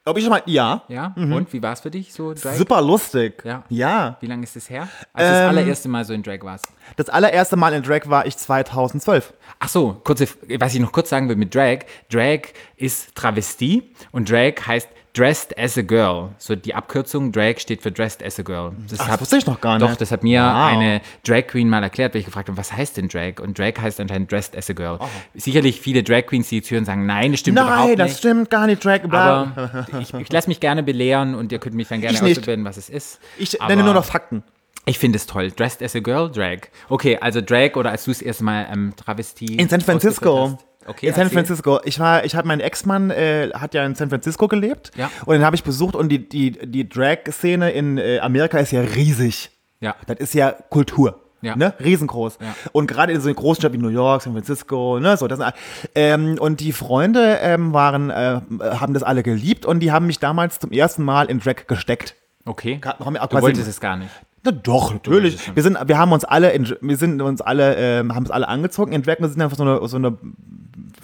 Ob ich schon mal, ja. Ja. Und wie war es für dich so Drag? Super lustig. Ja. Ja. Wie lange ist es her? Als du das Ähm, allererste Mal so in Drag warst. Das allererste Mal in Drag war ich 2012. Ach so, kurze, was ich noch kurz sagen will mit Drag. Drag ist Travestie und Drag heißt Dressed as a Girl. So die Abkürzung Drag steht für Dressed as a Girl. Das Ach, hat- das wusste ich noch gar Doch, nicht. das hat mir Wow. eine Drag Queen mal erklärt, weil ich gefragt habe, was heißt denn Drag? Und Drag heißt anscheinend Dressed as a Girl. Sicherlich viele Drag Queens, die jetzt hören, sagen, nein, das stimmt überhaupt Nein, nicht. das stimmt gar nicht. Drag, bla. aber ich, ich lasse mich gerne belehren und ihr könnt mich dann gerne ausbilden, was es ist. ich aber nenne nur noch Fakten. Ich finde es toll. Dressed as a Girl, Drag. Okay, also Drag oder als du es erste Mal ähm, Travestie In San Francisco. Okay, in San. Francisco. Ich war, ich habe mein Ex-Mann äh, hat ja in San Francisco gelebt. Ja. Und den habe ich besucht und die, die, die Drag-Szene in äh, Amerika ist ja riesig. Ja. Das ist ja Kultur. Ja. Ne? Riesengroß. Ja. Und gerade in so einer Großstadt wie New York, San Francisco, ne, so, das sind, ähm, und die Freunde ähm, waren, äh, haben das alle geliebt und die haben mich damals zum ersten Mal in Drag gesteckt. Okay. Ka- haben wir auch Du wolltest es gar nicht. Na doch, natürlich. Wir, sind, wir haben uns alle, in, wir sind uns alle, ähm, haben es alle angezogen in Drag und sind einfach so eine, so eine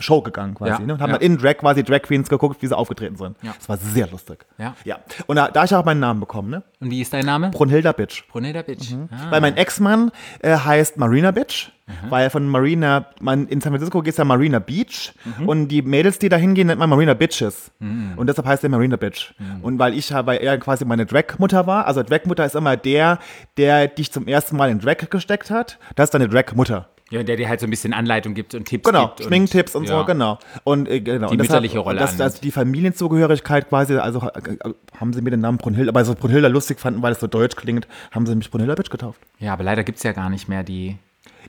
Show gegangen quasi. Ja, Ne? Und haben ja. dann in Drag quasi Drag Queens geguckt, wie sie aufgetreten sind. Ja. Das war sehr lustig. Ja. Ja. Und da, da ich auch meinen Namen bekommen, ne? Und wie ist dein Name? Brunhilda Bitch. Brunhilda Bitch. Ah. Weil mein Ex-Mann äh, heißt Marina Bitch, weil von Marina, man, in San Francisco geht es ja Marina Beach Mhm. und die Mädels, die da hingehen, nennt man Marina Bitches. Und deshalb heißt der Marina Bitch. Mhm. Und weil ich, ja- weil er quasi meine Drag-Mutter war, also Drag-Mutter ist immer der, der dich zum ersten Mal in Drag gesteckt hat, das ist deine Drag-Mutter. Ja, der dir halt so ein bisschen Anleitung gibt und Tipps Genau, gibt. und- Schminktipps und ja. so, genau. Und äh, genau. Die und mütterliche Rolle Das, das, annimmt. die Familienzugehörigkeit quasi, also äh, äh, haben sie mir den Namen Brunhilda, aber so Brunhilda lustig fanden, weil es so deutsch klingt, haben sie mich Brunhilda Bitch getauft. Ja, aber leider gibt es ja gar nicht mehr die.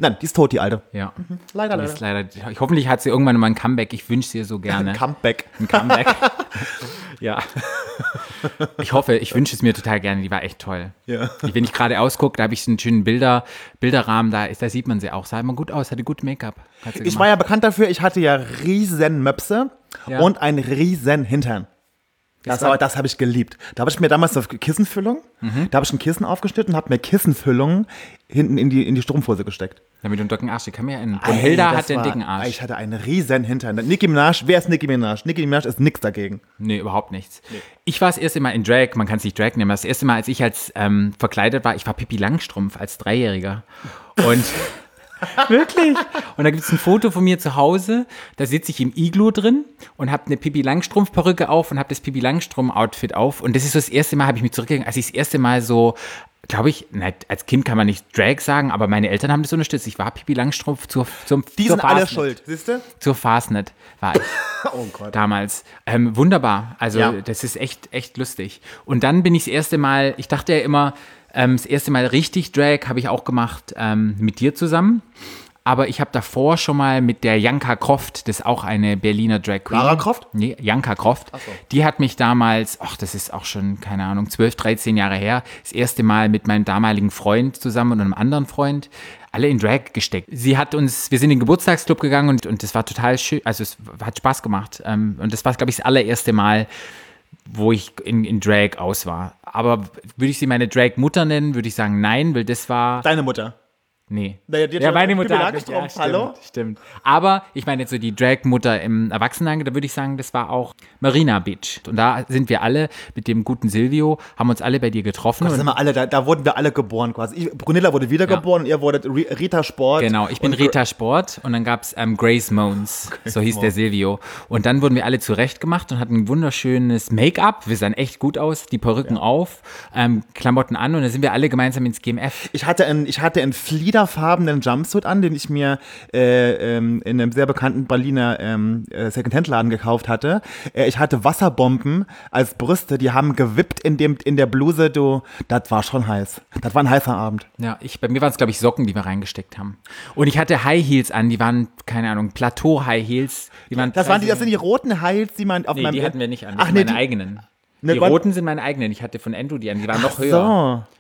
Nein, die ist tot, die alte. Ja. Leider, Die ist leider. Ich, hoffentlich hat sie irgendwann mal ein Comeback. Ich wünsche sie so gerne. Comeback. ein Comeback. ja. Ich hoffe, ich wünsche es mir total gerne. Die war echt toll. Ja. Wenn ich gerade ausgucke, da habe ich so einen schönen Bilder, Bilderrahmen, da, ist, da sieht man sie auch. Sah immer gut aus, hatte gut Make-up. Ich war ja bekannt dafür, ich hatte ja riesen Möpse Ja. und einen riesen Hintern. Das, aber das habe ich geliebt. Da habe ich mir damals eine Kissenfüllung, Mhm. da habe ich ein Kissen aufgeschnitten und habe mir Kissenfüllung hinten in die, in die Strumpfhose gesteckt. Damit du einen dicken Arsch. Die kann mir in. Brunhilda das hat den dicken Arsch. Ich hatte einen riesen Hintern. Nicki Minaj, wer ist Nicki Minaj? Nicki Minaj ist nix dagegen. Nee, überhaupt nichts. Ich war das erste Mal in Drag, man kann es nicht Drag nennen, aber das erste Mal, als ich als ähm, verkleidet war, ich war Pippi Langstrumpf als Dreijähriger. Und wirklich. Und da gibt es ein Foto von mir zu Hause, da sitze ich im Iglo drin und habe eine Pippi Langstrumpf-Perücke auf und habe das Pippi Langstrumpf-Outfit auf. Und das ist so das erste Mal, habe ich mich zurückgegangen, als ich das erste Mal so, glaube ich, na, als Kind kann man nicht Drag sagen, aber meine Eltern haben das unterstützt. Ich war Pippi Langstrumpf zur, zum, Die zur sind alle schuld, siehst du? Zur Fastnet war ich Oh Gott. damals. Ähm, wunderbar. Also Ja. das ist echt, echt lustig. Und dann bin ich das erste Mal, ich dachte ja immer, ähm, das erste Mal richtig Drag habe ich auch gemacht ähm, mit dir zusammen. Aber ich habe davor schon mal mit der Janka Croft, das ist auch eine Berliner Drag Queen. Lara Croft? Nee, Janka Croft. Die hat mich damals, ach, das ist auch schon, keine Ahnung, 12, 13 Jahre her, das erste Mal mit meinem damaligen Freund zusammen und einem anderen Freund alle in Drag gesteckt. Sie hat uns, wir sind in den Geburtstagsclub gegangen und, und das war total schön, also es hat Spaß gemacht. Ähm, und das war, glaube ich, das allererste Mal, wo ich in, in Drag aus war. Aber würde ich sie meine Drag-Mutter nennen, würde ich sagen nein, weil das war. Deine Mutter. Nee. Naja, die hat ja, meine Mutter hat mich, ja, stimmt, hallo? stimmt. Aber ich meine jetzt so die Drag-Mutter im Erwachsenenalter, da würde ich sagen, das war auch Marina Beach. Und da sind wir alle mit dem guten Silvio, haben uns alle bei dir getroffen. Da, Und sind wir alle, da, da wurden wir alle geboren quasi. Ich, Brunilla wurde wiedergeboren und ihr wurdet Ri- Rita Sport. Genau, ich bin Rita Sport und dann gab's ähm, Grace Moans, so hieß der Silvio. Und dann wurden wir alle zurechtgemacht und hatten ein wunderschönes Make-up. Wir sahen echt gut aus, die Perücken auf, ähm, Klamotten an und dann sind wir alle gemeinsam ins GMF. Ich hatte einen, ich hatte einen fliederfarbenen Jumpsuit an, den ich mir äh, ähm, in einem sehr bekannten Berliner ähm, äh, Secondhand-Laden gekauft hatte. Äh, ich hatte Wasserbomben als Brüste, die haben gewippt in, dem, in der Bluse. Du, das war schon heiß. Das war ein heißer Abend. Ja, ich, bei mir waren es, glaube ich, Socken, die wir reingesteckt haben. Und ich hatte High Heels an, die waren, keine Ahnung, Plateau-High Heels. Die waren Das, waren die, das sind die roten Heils, die man auf Nee, meinem. die hatten wir nicht an. Das Ach nee, meine die, eigenen. Ne, die roten sind meine eigenen. Ich hatte von Endo die an, die waren noch höher. so.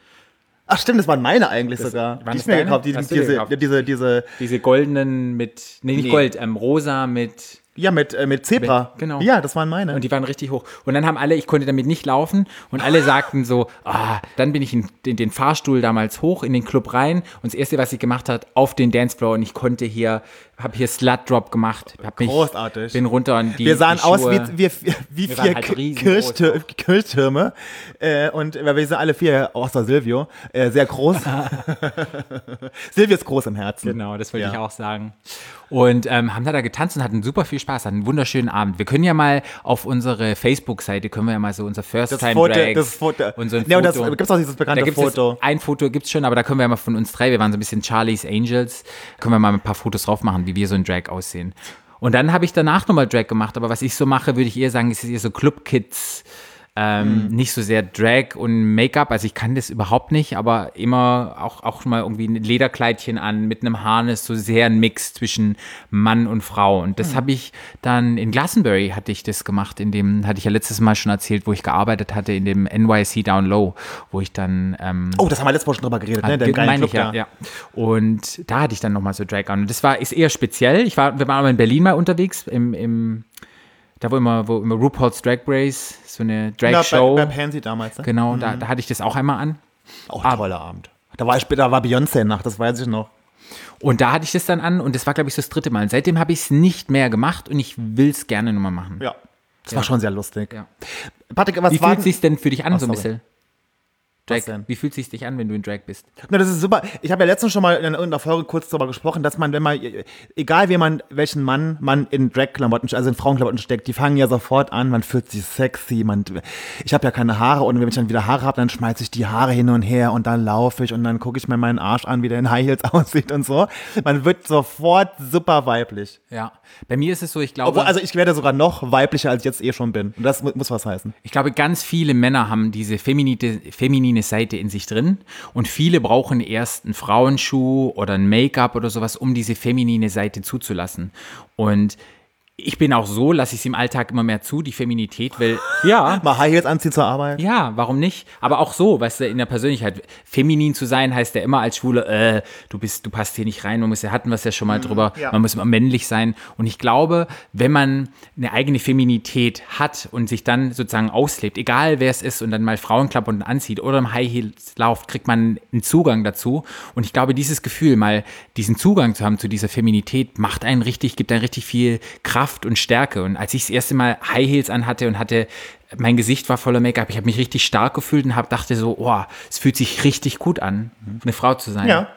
Ach stimmt, das waren meine eigentlich sogar. waren Die das ich mir gekauft. Die, dir diese, gekauft? diese, diese, Diese goldenen mit, nee, nicht Nee. Gold, ähm, rosa mit Ja, mit, äh, mit Zebra. Mit- genau. Ja, das waren meine. Und die waren richtig hoch. Und dann haben alle, ich konnte damit nicht laufen und alle sagten so, ah, dann bin ich in den, den Fahrstuhl damals hoch in den Club rein und das erste, was ich gemacht hat, auf den Dancefloor und ich konnte hier, habe hier Slut Drop gemacht, hab mich, Großartig. bin runter und die wir sahen die aus wie, wie, wie Wir vier halt. Kirchtür Kirchtürme. Äh, und wir sind alle vier, außer Silvio, äh, sehr groß. Silvio ist groß im Herzen. Genau, das wollte Ja. ich auch sagen. Und ähm, haben da, da getanzt und hatten super viel Spaß, hatten einen wunderschönen Abend. Wir können ja mal auf unsere Facebook-Seite, können wir ja mal so unser First Das Time Foto, Drags das Foto. und so ein ja, und Foto. das gibt's auch dieses bekannte da gibt's Foto. Ein Foto gibt's schon, aber da können wir ja mal von uns drei, wir waren so ein bisschen Charlie's Angels, können wir mal ein paar Fotos drauf machen, wie wir so in Drag aussehen. Und dann habe ich danach nochmal Drag gemacht, aber was ich so mache, würde ich eher sagen, ist eher so Club-Kids, ähm, Mhm. nicht so sehr Drag und Make-up, also ich kann das überhaupt nicht, aber immer auch, auch mal irgendwie ein Lederkleidchen an mit einem Harness, so sehr ein Mix zwischen Mann und Frau. Und Mhm. das habe ich dann in Glastonbury hatte ich das gemacht, in dem, hatte ich ja letztes Mal schon erzählt, wo ich gearbeitet hatte, in dem NYC Down Low, wo ich dann ähm, Oh, das haben wir letztes Mal schon drüber geredet, ne? Der Ge- geile meine Club ich, ja, ja. Und da hatte ich dann nochmal so Drag an. Und das war, ist eher speziell. Ich war, wir waren aber in Berlin mal unterwegs, im, im, da wo immer, wo immer RuPaul's Drag Race, so eine Ja, Drag-Show. bei, bei Pansy damals, ne? Genau, da, da hatte ich das auch einmal an. Auch ein toller Abend. Da war, ich, da war Beyoncé nach, das weiß ich noch. Und da hatte ich das dann an und das war, glaube ich, so das dritte Mal. Und seitdem habe ich es nicht mehr gemacht und ich will es gerne nochmal machen. Ja. Das war schon sehr lustig. Ja. Patrick, was Wie fühlt es sich denn für dich an, Ach, so ein sorry. bisschen? Drag, wie fühlt es sich dich an, wenn du in Drag bist? Na, das ist super. Ich habe ja letztens schon mal in irgendeiner Folge kurz darüber gesprochen, dass man, wenn man, egal wie man, welchen Mann man in Drag-Klamotten, also in Frauenklamotten steckt, die fangen ja sofort an, man fühlt sich sexy, man, ich habe ja keine Haare und wenn ich dann wieder Haare habe, dann schmeiße ich die Haare hin und her und dann laufe ich und dann gucke ich mir meinen Arsch an, wie der in High Heels aussieht und so. Man wird sofort super weiblich. Ja. Bei mir ist es so, ich glaube. Obwohl, also ich werde sogar noch weiblicher, als ich jetzt eh schon bin. Und das mu- muss was heißen. Ich glaube, ganz viele Männer haben diese feminine, feminine Seite in sich drin und viele brauchen erst einen Frauenschuh oder ein Make-up oder sowas, um diese feminine Seite zuzulassen. Und ich bin auch so, lasse ich es im Alltag immer mehr zu, die Feminität, weil ja, Mal High Heels anziehen zur Arbeit. ja, warum nicht? Aber auch so, weißt du, in der Persönlichkeit. Feminin zu sein heißt ja immer als Schwule, äh, du bist, du passt hier nicht rein, man muss ja, hatten wir es ja schon mal drüber, ja. man muss immer männlich sein. Und ich glaube, wenn man eine eigene Feminität hat und sich dann sozusagen auslebt, egal wer es ist und dann mal Frauenklamotten anzieht oder im High Heels lauft, kriegt man einen Zugang dazu. Und ich glaube, dieses Gefühl, mal diesen Zugang zu haben zu dieser Feminität, macht einen richtig, gibt einen richtig viel Kraft und Stärke. Und als ich das erste Mal High Heels anhatte und hatte, mein Gesicht war voller Make-up, ich habe mich richtig stark gefühlt und hab, dachte so, oh, es fühlt sich richtig gut an, eine Frau zu sein. Ja.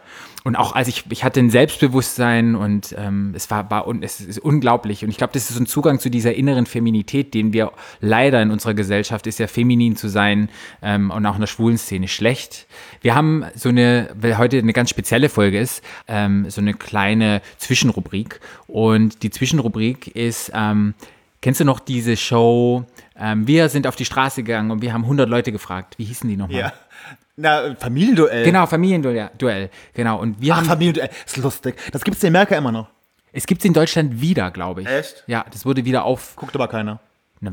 Und auch als ich, ich hatte ein Selbstbewusstsein und ähm, es war, war und es ist unglaublich. Und ich glaube, das ist ein Zugang zu dieser inneren Feminität, den wir leider in unserer Gesellschaft ist ja feminin zu sein ähm, und auch in der schwulen Szene schlecht. Wir haben so eine, weil heute eine ganz spezielle Folge ist, ähm, so eine kleine Zwischenrubrik. Und die Zwischenrubrik ist, ähm, kennst du noch diese Show? Ähm, wir sind auf die Straße gegangen und wir haben 100 Leute gefragt. Wie hießen die nochmal? Ja. Na, Familienduell. Genau, Familienduell, Duell, genau. Und wir Ach, haben Familienduell. Ist lustig. Das gibt's in Amerika immer noch. Es gibt es in Deutschland wieder, glaube ich. Echt? Ja, das wurde wieder auf. Guckt aber keiner. Na,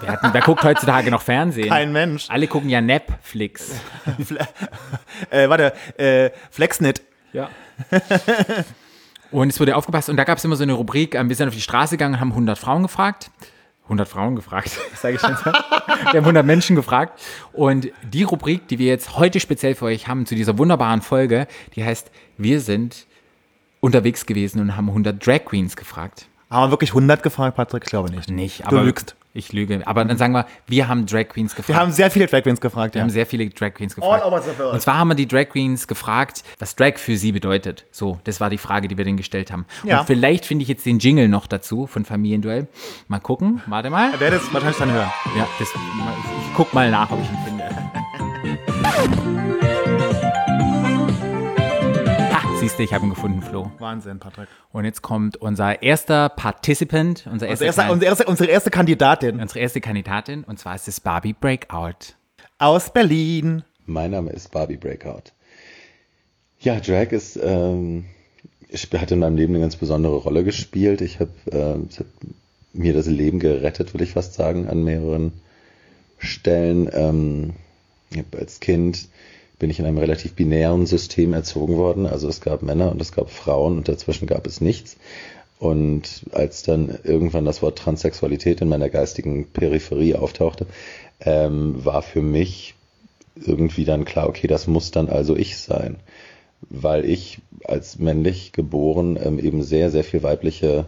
wer, hat, wer guckt heutzutage noch Fernsehen? Kein Mensch. Alle gucken ja Netflix. Äh, warte, äh, Flexnet. Ja. Und es wurde aufgepasst und da gab es immer so eine Rubrik, ähm, wir sind auf die Straße gegangen und haben 100 Frauen gefragt. 100 Frauen gefragt, sage ich schon so. Wir haben 100 Menschen gefragt. Und die Rubrik, die wir jetzt heute speziell für euch haben, zu dieser wunderbaren Folge, die heißt, wir sind unterwegs gewesen und haben 100 Drag Queens gefragt. Haben wir wirklich 100 gefragt, Patrick? Ich glaube nicht. Nicht, Du aber lügst. Ich lüge. Aber dann sagen wir, wir haben Drag Queens gefragt. Wir haben sehr viele Drag Queens gefragt, Wir ja. haben sehr viele Drag Queens gefragt. All over the world. Und zwar haben wir die Drag Queens gefragt, was Drag für sie bedeutet. So, das war die Frage, die wir denen gestellt haben. Ja. Und vielleicht finde ich jetzt den Jingle noch dazu von Familienduell. Mal gucken, warte mal. Wer das wahrscheinlich dann hören. Ja, das, ich, ich guck mal nach, ob ich ihn finde. siehst du, ich habe ihn gefunden, Flo. Wahnsinn, Patrick. Und jetzt kommt unser erster Participant, unser Unsere erster erste, unsere, erste, unsere erste Kandidatin unsere erste Kandidatin, und zwar ist es Barbie Breakout. aus Berlin. Mein Name ist Barbie Breakout. Ja, Drag ist, ähm, ich hat in meinem Leben eine ganz besondere Rolle gespielt. Ich habe es hat mir das Leben gerettet, würde ich fast sagen, an mehreren Stellen. Ähm, ich hab als Kind bin ich in einem relativ binären System erzogen worden. Also es gab Männer und es gab Frauen und dazwischen gab es nichts. Und als dann irgendwann das Wort Transsexualität in meiner geistigen Peripherie auftauchte, ähm, war für mich irgendwie dann klar, okay, das muss dann also ich sein. Weil ich als männlich geboren ähm, eben sehr, sehr viel weibliche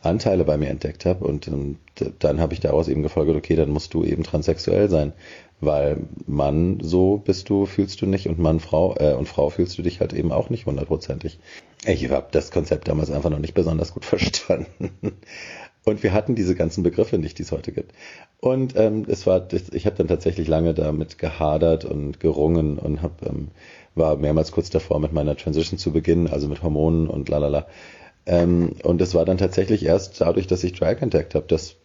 Anteile bei mir entdeckt habe und ähm, dann habe ich daraus eben gefolgt, okay, dann musst du eben transsexuell sein, weil Mann so bist du, fühlst du nicht und Mann, Frau äh, und Frau fühlst du dich halt eben auch nicht hundertprozentig. Ich habe das Konzept damals einfach noch nicht besonders gut verstanden. Und wir hatten diese ganzen Begriffe nicht, die es heute gibt. Und ähm, es war, ich habe dann tatsächlich lange damit gehadert und gerungen und hab, ähm, war mehrmals kurz davor, mit meiner Transition zu beginnen, also mit Hormonen und lalala. Ähm, und es war dann tatsächlich erst dadurch, dass ich Drag entdeckt habe, dass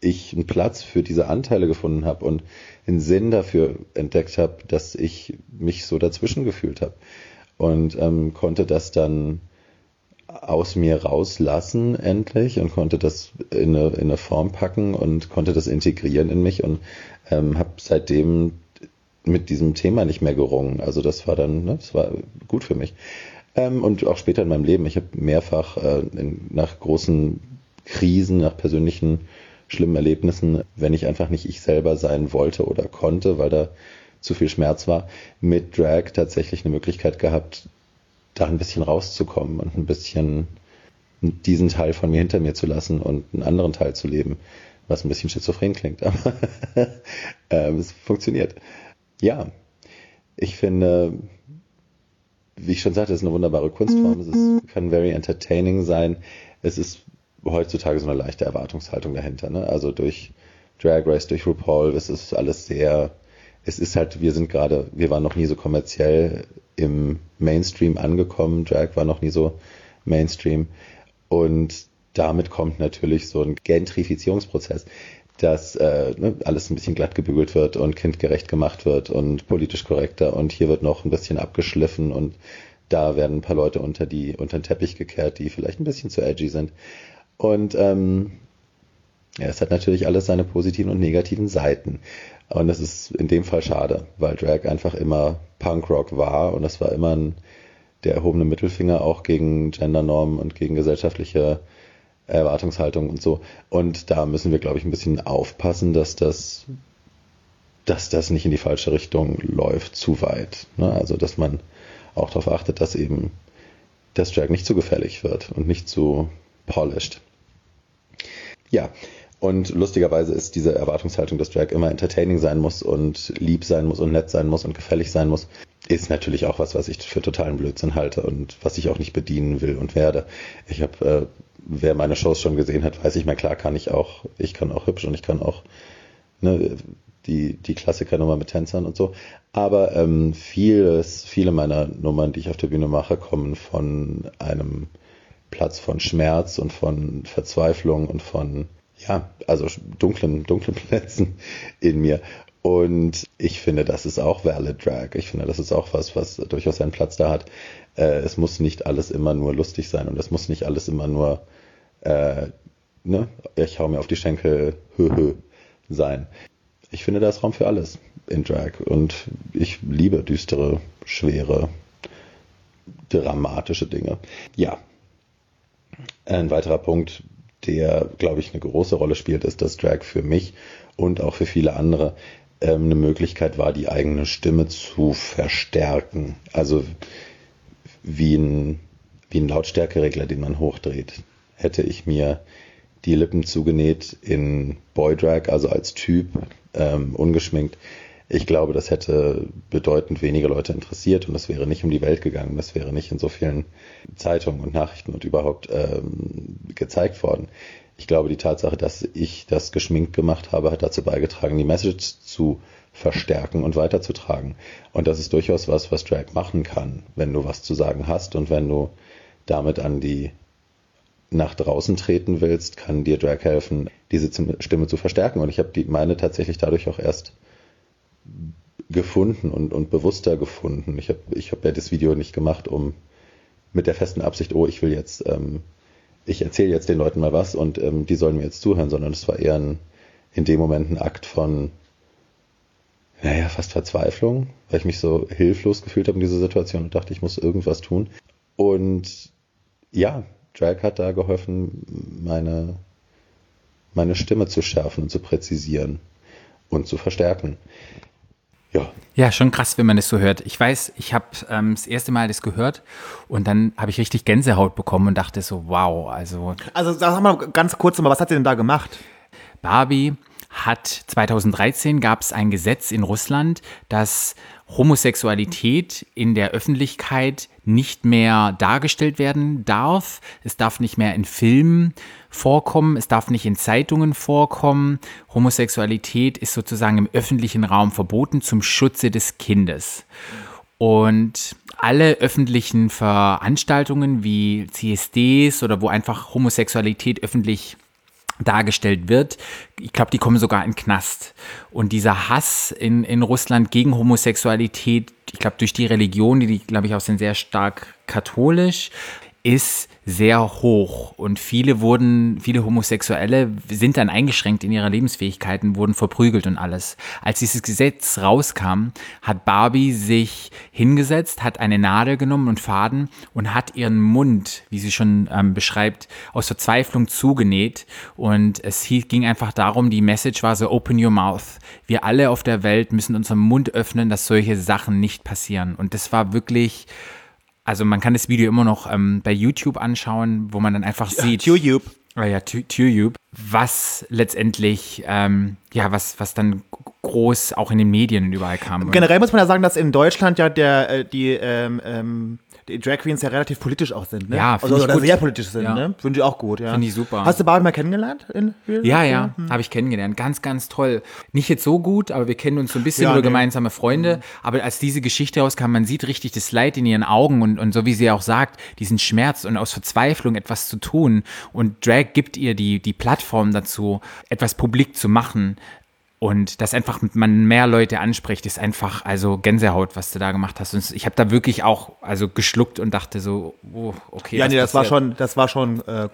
ich einen Platz für diese Anteile gefunden habe und einen Sinn dafür entdeckt habe, dass ich mich so dazwischen gefühlt habe. Und ähm, konnte das dann aus mir rauslassen endlich und konnte das in eine, in eine Form packen und konnte das integrieren in mich und ähm, habe seitdem mit diesem Thema nicht mehr gerungen. Also das war dann, ne, das war gut für mich. Ähm, und auch später in meinem Leben. Ich habe mehrfach äh, in, nach großen Krisen, nach persönlichen schlimmen Erlebnissen, wenn ich einfach nicht ich selber sein wollte oder konnte, weil da zu viel Schmerz war, mit Drag tatsächlich eine Möglichkeit gehabt, da ein bisschen rauszukommen und ein bisschen diesen Teil von mir hinter mir zu lassen und einen anderen Teil zu leben, was ein bisschen schizophren klingt, aber ähm, es funktioniert. Ja, ich finde, wie ich schon sagte, es ist eine wunderbare Kunstform. Es ist, kann very entertaining sein. Es ist heutzutage so eine leichte Erwartungshaltung dahinter. Ne? Also durch Drag Race, durch RuPaul, es ist alles sehr, es ist halt, wir sind gerade, wir waren noch nie so kommerziell im Mainstream angekommen. Drag war noch nie so Mainstream. Und damit kommt natürlich so ein Gentrifizierungsprozess, dass äh, ne, alles ein bisschen glatt gebügelt wird und kindgerecht gemacht wird und politisch korrekter und hier wird noch ein bisschen abgeschliffen und da werden ein paar Leute unter die unter den Teppich gekehrt, die vielleicht ein bisschen zu edgy sind. Und ähm, ja, es hat natürlich alles seine positiven und negativen Seiten. Und das ist in dem Fall schade, weil Drag einfach immer Punkrock war und das war immer ein, der erhobene Mittelfinger auch gegen Gendernormen und gegen gesellschaftliche Erwartungshaltung und so. Und da müssen wir, glaube ich, ein bisschen aufpassen, dass das, dass das nicht in die falsche Richtung läuft, zu weit. Ne? Also, dass man auch darauf achtet, dass eben das Drag nicht zu gefährlich wird und nicht zu polished. Ja, und lustigerweise ist diese Erwartungshaltung, dass Drag immer entertaining sein muss und lieb sein muss und nett sein muss und gefällig sein muss, ist natürlich auch was, was ich für totalen Blödsinn halte und was ich auch nicht bedienen will und werde. Ich habe, äh, wer meine Shows schon gesehen hat, weiß ich mal klar, kann ich auch, ich kann auch hübsch und ich kann auch ne, die, die Klassikernummer mit Tänzern und so. Aber ähm, vieles, viele meiner Nummern, die ich auf der Bühne mache, kommen von einem Platz von Schmerz und von Verzweiflung und von ja, also dunklen, dunklen Plätzen in mir. Und ich finde, das ist auch valid Drag. Ich finde, das ist auch was, was durchaus seinen Platz da hat. Äh, es muss nicht alles immer nur lustig sein und es muss nicht alles immer nur, äh, ne, ich hau mir auf die Schenkel, hö, hö, sein. Ich finde, da ist Raum für alles in Drag und ich liebe düstere, schwere, dramatische Dinge. Ja. Ein weiterer Punkt, der, glaube ich, eine große Rolle spielt, ist, dass Drag für mich und auch für viele andere ähm, eine Möglichkeit war, die eigene Stimme zu verstärken. Also wie ein, wie ein Lautstärkeregler, den man hochdreht. Hätte ich mir die Lippen zugenäht in Boy Drag, also als Typ, ähm, ungeschminkt, ich glaube, das hätte bedeutend weniger Leute interessiert und es wäre nicht um die Welt gegangen, das wäre nicht in so vielen Zeitungen und Nachrichten und überhaupt ähm, gezeigt worden. Ich glaube, die Tatsache, dass ich das geschminkt gemacht habe, hat dazu beigetragen, die Message zu verstärken und weiterzutragen. Und das ist durchaus was, was Drag machen kann, wenn du was zu sagen hast und wenn du damit an die nach draußen treten willst, kann dir Drag helfen, diese Stimme zu verstärken. Und ich habe die meine tatsächlich dadurch auch erst gefunden und, und bewusster gefunden. Ich habe ich hab ja das Video nicht gemacht, um mit der festen Absicht, oh, ich will jetzt, ähm, ich erzähle jetzt den Leuten mal was und ähm, die sollen mir jetzt zuhören, sondern es war eher ein, in dem Moment ein Akt von, naja, fast Verzweiflung, weil ich mich so hilflos gefühlt habe in dieser Situation und dachte, ich muss irgendwas tun. Und ja, Drag hat da geholfen, meine, meine Stimme zu schärfen und zu präzisieren und zu verstärken. Ja, Ja, schon krass, wenn man das so hört. Ich weiß, ich habe ähm, das erste Mal das gehört und dann habe ich richtig Gänsehaut bekommen und dachte so, wow, also Also sag mal ganz kurz mal, was hat sie denn da gemacht? Barbie hat 2013 gab es ein Gesetz in Russland, dass Homosexualität in der Öffentlichkeit nicht mehr dargestellt werden darf. Es darf nicht mehr in Filmen vorkommen, es darf nicht in Zeitungen vorkommen. Homosexualität ist sozusagen im öffentlichen Raum verboten zum Schutze des Kindes. Und alle öffentlichen Veranstaltungen wie CSDs oder wo einfach Homosexualität öffentlich dargestellt wird. Ich glaube, die kommen sogar in den Knast. Und dieser Hass in, in Russland gegen Homosexualität, ich glaube, durch die Religion, die, glaube ich, auch sind sehr stark katholisch, ist sehr hoch und viele wurden, viele Homosexuelle sind dann eingeschränkt in ihrer Lebensfähigkeiten, wurden verprügelt und alles. Als dieses Gesetz rauskam, hat Barbie sich hingesetzt, hat eine Nadel genommen und Faden und hat ihren Mund, wie sie schon ähm, beschreibt, aus Verzweiflung zugenäht und es ging einfach darum, die Message war so, open your mouth. Wir alle auf der Welt müssen unseren Mund öffnen, dass solche Sachen nicht passieren und das war wirklich also man kann das Video immer noch ähm, bei YouTube anschauen, wo man dann einfach sieht, YouTube. Ah ja, Tu- YouTube, was letztendlich, ähm, ja, was, was dann groß auch in den Medien überall kam. Generell muss man ja sagen, dass in Deutschland ja der, äh, die, ähm, ähm, die Drag Queens ja relativ politisch auch sind, ne? Ja, also, ich oder gut. sehr politisch sind, Ja. ne? Finde ich auch gut, ja. Find ich super. Hast du Barbie mal kennengelernt? In Ja, ja, habe ich kennengelernt. Ganz, ganz toll. Nicht jetzt so gut, aber wir kennen uns so ein bisschen Ja, nee. gemeinsame Freunde. Aber als diese Geschichte rauskam, man sieht richtig das Leid in ihren Augen und, und so wie sie auch sagt, diesen Schmerz und aus Verzweiflung etwas zu tun. Und Drag gibt ihr die, die Plattform dazu, etwas publik zu machen. Und dass einfach man mehr Leute anspricht, ist einfach, also Gänsehaut, was du da gemacht hast. Und ich habe da wirklich auch, also geschluckt und dachte so, oh, okay. Ja, nee, das war schon, das war schon äh, äh,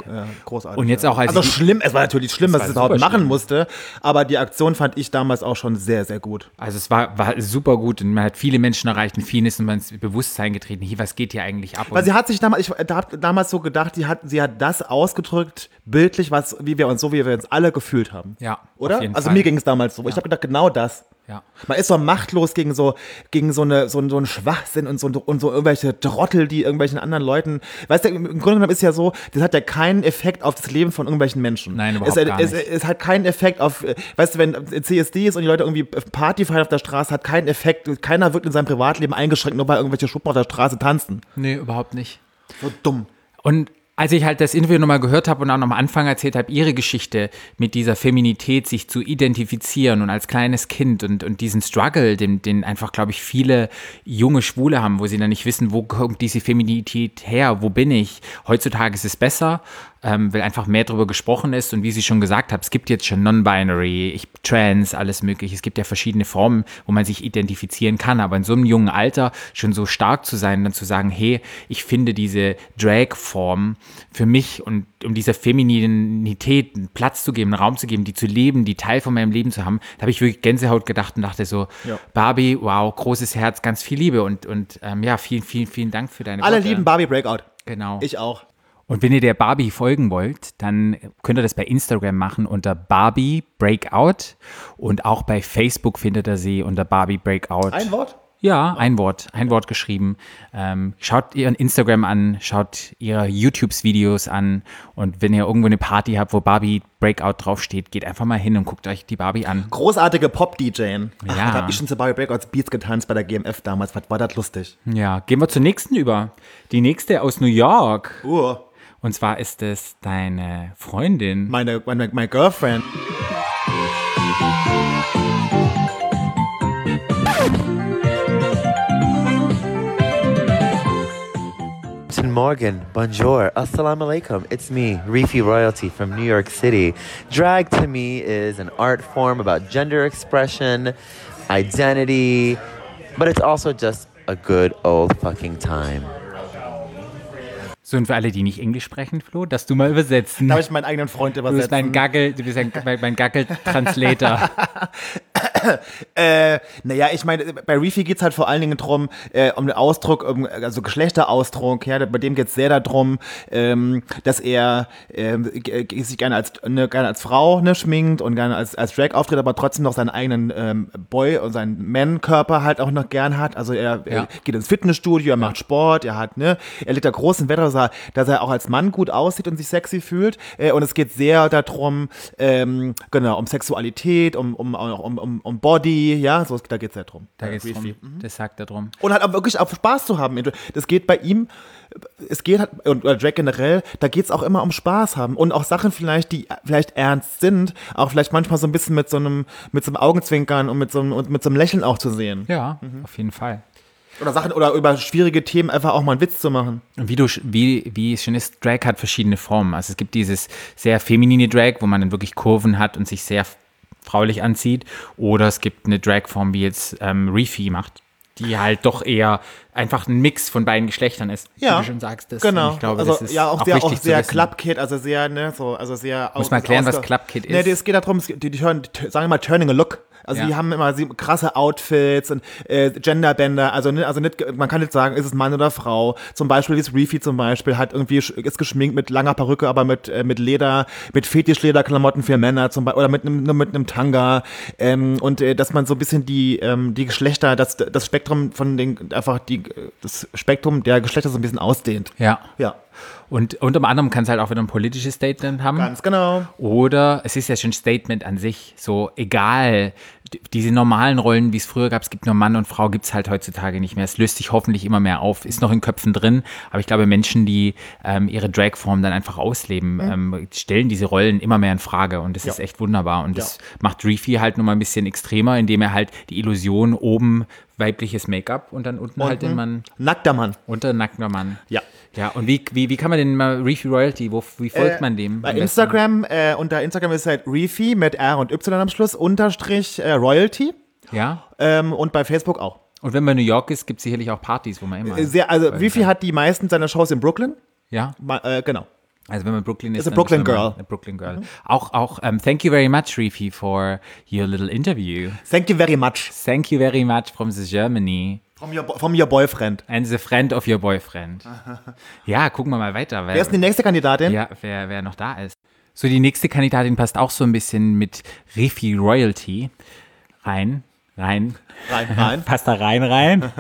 großartig. Und jetzt auch als Also ich- schlimm, es war natürlich schlimm, dass war es überhaupt machen schlimm. musste, aber die Aktion fand ich damals auch schon sehr, sehr gut. Also es war, war super gut und man hat viele Menschen erreicht und vielen ist ins Bewusstsein getreten, hier, was geht hier eigentlich ab? Weil sie hat sich damals, ich habe damals so gedacht, die hat, sie hat das ausgedrückt, bildlich, was, wie wir uns, so wie wir uns alle gefühlt haben. Ja, Oder? also Fall. mir ging es damals so. Ich habe gedacht, genau das. Ja. Man ist so machtlos gegen so, gegen so, eine, so, so einen Schwachsinn und so, und so irgendwelche Trottel, die irgendwelchen anderen Leuten. Weißt du, im Grunde genommen ist ja so, das hat ja keinen Effekt auf das Leben von irgendwelchen Menschen. Nein, überhaupt es, gar es, nicht. Es, hat keinen Effekt auf, weißt du, wenn CSD ist und die Leute irgendwie Party feiern auf der Straße, hat keinen Effekt. Keiner wird in seinem Privatleben eingeschränkt, nur weil irgendwelche Schuppen auf der Straße tanzen. Nee, überhaupt nicht. So dumm. Und als ich halt das Interview nochmal gehört habe und auch noch am Anfang erzählt habe, ihre Geschichte mit dieser Feminität, sich zu identifizieren und als kleines Kind und, und diesen Struggle, den, den einfach, glaube ich, viele junge Schwule haben, wo sie dann nicht wissen, wo kommt diese Feminität her, wo bin ich. Heutzutage ist es besser, ähm, weil einfach mehr darüber gesprochen ist und wie sie schon gesagt hat, es gibt jetzt schon Non-Binary, ich- Trans, alles mögliche. Es gibt ja verschiedene Formen, wo man sich identifizieren kann, aber in so einem jungen Alter schon so stark zu sein, dann zu sagen, hey, ich finde diese Drag-Form für mich und um dieser Femininität einen Platz zu geben, einen Raum zu geben, die zu leben, die Teil von meinem Leben zu haben, da habe ich wirklich Gänsehaut gedacht und dachte so, Ja. Barbie, wow, großes Herz, ganz viel Liebe und, und ähm, ja, vielen, vielen, vielen Dank für deine Alle Worte. lieben Barbie Breakout. Genau. Ich auch. Und wenn ihr der Barbie folgen wollt, dann könnt ihr das bei Instagram machen unter Barbie Breakout und auch bei Facebook findet ihr sie unter Barbie Breakout. Ein Wort? Ja, ein Wort, ein Wort geschrieben. Ähm, schaut ihren Instagram an, schaut ihre YouTubes-Videos an und wenn ihr irgendwo eine Party habt, wo Barbie Breakout draufsteht, geht einfach mal hin und guckt euch die Barbie an. Großartige Pop-DJin. Ach, Ja. Da hab ich schon zu Barbie Breakouts Beats getanzt bei der GMF damals. Was war das lustig? Ja, gehen wir zur nächsten über. Die nächste aus New York. Uh, Und zwar ist es deine Freundin. meine, meine, meine Girlfriend. Guten Morgen, bonjour, assalamu alaikum. It's me, Reefy Royalty from New York City. Drag to me is an art form about gender expression, identity, but it's also just a good old fucking time. So, und für alle, die nicht Englisch sprechen, Flo, dass du mal übersetzen. Da habe ich meinen eigenen Freund Du bist übersetzt. mein Gaggle, du bist ein, mein, Gaggle-Translator. Äh, Naja, ich meine, bei Reefy geht's halt vor allen Dingen drum, äh, um den Ausdruck, um, also Geschlechterausdruck, ja, bei dem geht's sehr darum, ähm, dass er g- sich gerne als, ne, gerne als Frau ne, schminkt und gerne als, als Drag auftritt, aber trotzdem noch seinen eigenen ähm, Boy- und seinen Man-Körper halt auch noch gern hat. Also er, er Ja. geht ins Fitnessstudio, er macht Sport, er hat, ne, er legt da großen dass er, dass er auch als Mann gut aussieht und sich sexy fühlt. Äh, und es geht sehr darum, ähm, genau, um Sexualität, um, um, um, um, um Body, ja, so, da geht's ja drum. Da geht's Reefy. drum. Das sagt er drum. Und halt auch wirklich auch Spaß zu haben. Das geht bei ihm, es geht halt, und oder Drag generell, da geht's auch immer um Spaß haben. Und auch Sachen vielleicht, die vielleicht ernst sind, auch vielleicht manchmal so ein bisschen mit so einem, mit so einem Augenzwinkern und mit so einem, und mit so einem Lächeln auch zu sehen. Ja, Mhm. auf jeden Fall. Oder Sachen, oder über schwierige Themen einfach auch mal einen Witz zu machen. Und wie du, wie, wie es schon ist, Drag hat verschiedene Formen. Also es gibt dieses sehr feminine Drag, wo man dann wirklich Kurven hat und sich sehr fraulich anzieht. Oder es gibt eine Dragform, wie jetzt ähm, Reefy macht, die halt doch eher einfach ein Mix von beiden Geschlechtern ist. Wie du schon sagst. Das, genau. Ich glaube, also das ist ja auch auch sehr, wichtig auch sehr wissen. Club Kid, also sehr, ne, so, also sehr. Muss man erklären, was Club Kid Ne, ist? es geht darum, die, die die, sagen wir mal, turning a look. Also Ja. die haben immer krasse Outfits und äh, Genderbänder, also, also nicht, man kann nicht sagen, ist es Mann oder Frau. Zum Beispiel, wie Reefy zum Beispiel hat irgendwie ist geschminkt mit langer Perücke, aber mit, äh, mit Leder, mit Fetischlederklamotten für Männer zum Beispiel oder mit einem mit einem Tanga. Ähm, und äh, dass man so ein bisschen die, ähm, die Geschlechter, das, das Spektrum von den, einfach die, das Spektrum der Geschlechter so ein bisschen ausdehnt. Ja. Ja, Und unter anderem kann es halt auch wieder ein politisches Statement haben. ganz genau. Oder es ist ja schon ein Statement an sich, so egal, diese normalen Rollen, wie es früher gab, es gibt nur Mann und Frau, gibt es halt heutzutage nicht mehr. Es löst sich hoffentlich immer mehr auf, ist noch in Köpfen drin, aber ich glaube, Menschen, die ähm, ihre Dragform dann einfach ausleben, Mhm. ähm, stellen diese Rollen immer mehr in Frage und das ist echt wunderbar. Und das macht Reefy halt nochmal ein bisschen extremer, indem er halt die Illusion oben weibliches Make-up und dann unten halt den Mann, Nackter Mann. unter nackter Mann. Ja. Ja, und wie, wie, wie kann man denn mal Reefy Royalty, wo, wie folgt Äh, man dem? Bei? Instagram, äh, unter Instagram ist es halt Reefy mit R und Y am Schluss, Unterstrich äh, Royalty. Ja. Ähm, und bei Facebook auch. Und wenn man in New York ist, gibt es sicherlich auch Partys, wo man immer. Äh, Sehr, also Reefy hat die meisten seiner Shows in Brooklyn. ja. Ma, äh, genau. Also wenn man Brooklyn ist, Ist a Brooklyn girl. Mhm. Eine Brooklyn Girl. Auch, auch, um, thank you very much, Reefy, for your little interview. Thank you very much. Thank you very much from the Germany. From your, from your boyfriend. And the friend of your boyfriend. ja, gucken wir mal weiter. Wer, Wer ist die nächste Kandidatin? ja, wer, wer noch da ist. So, die nächste Kandidatin passt auch so ein bisschen mit Reefy Royalty rein. Rein. Rein, rein. Passt da rein, rein.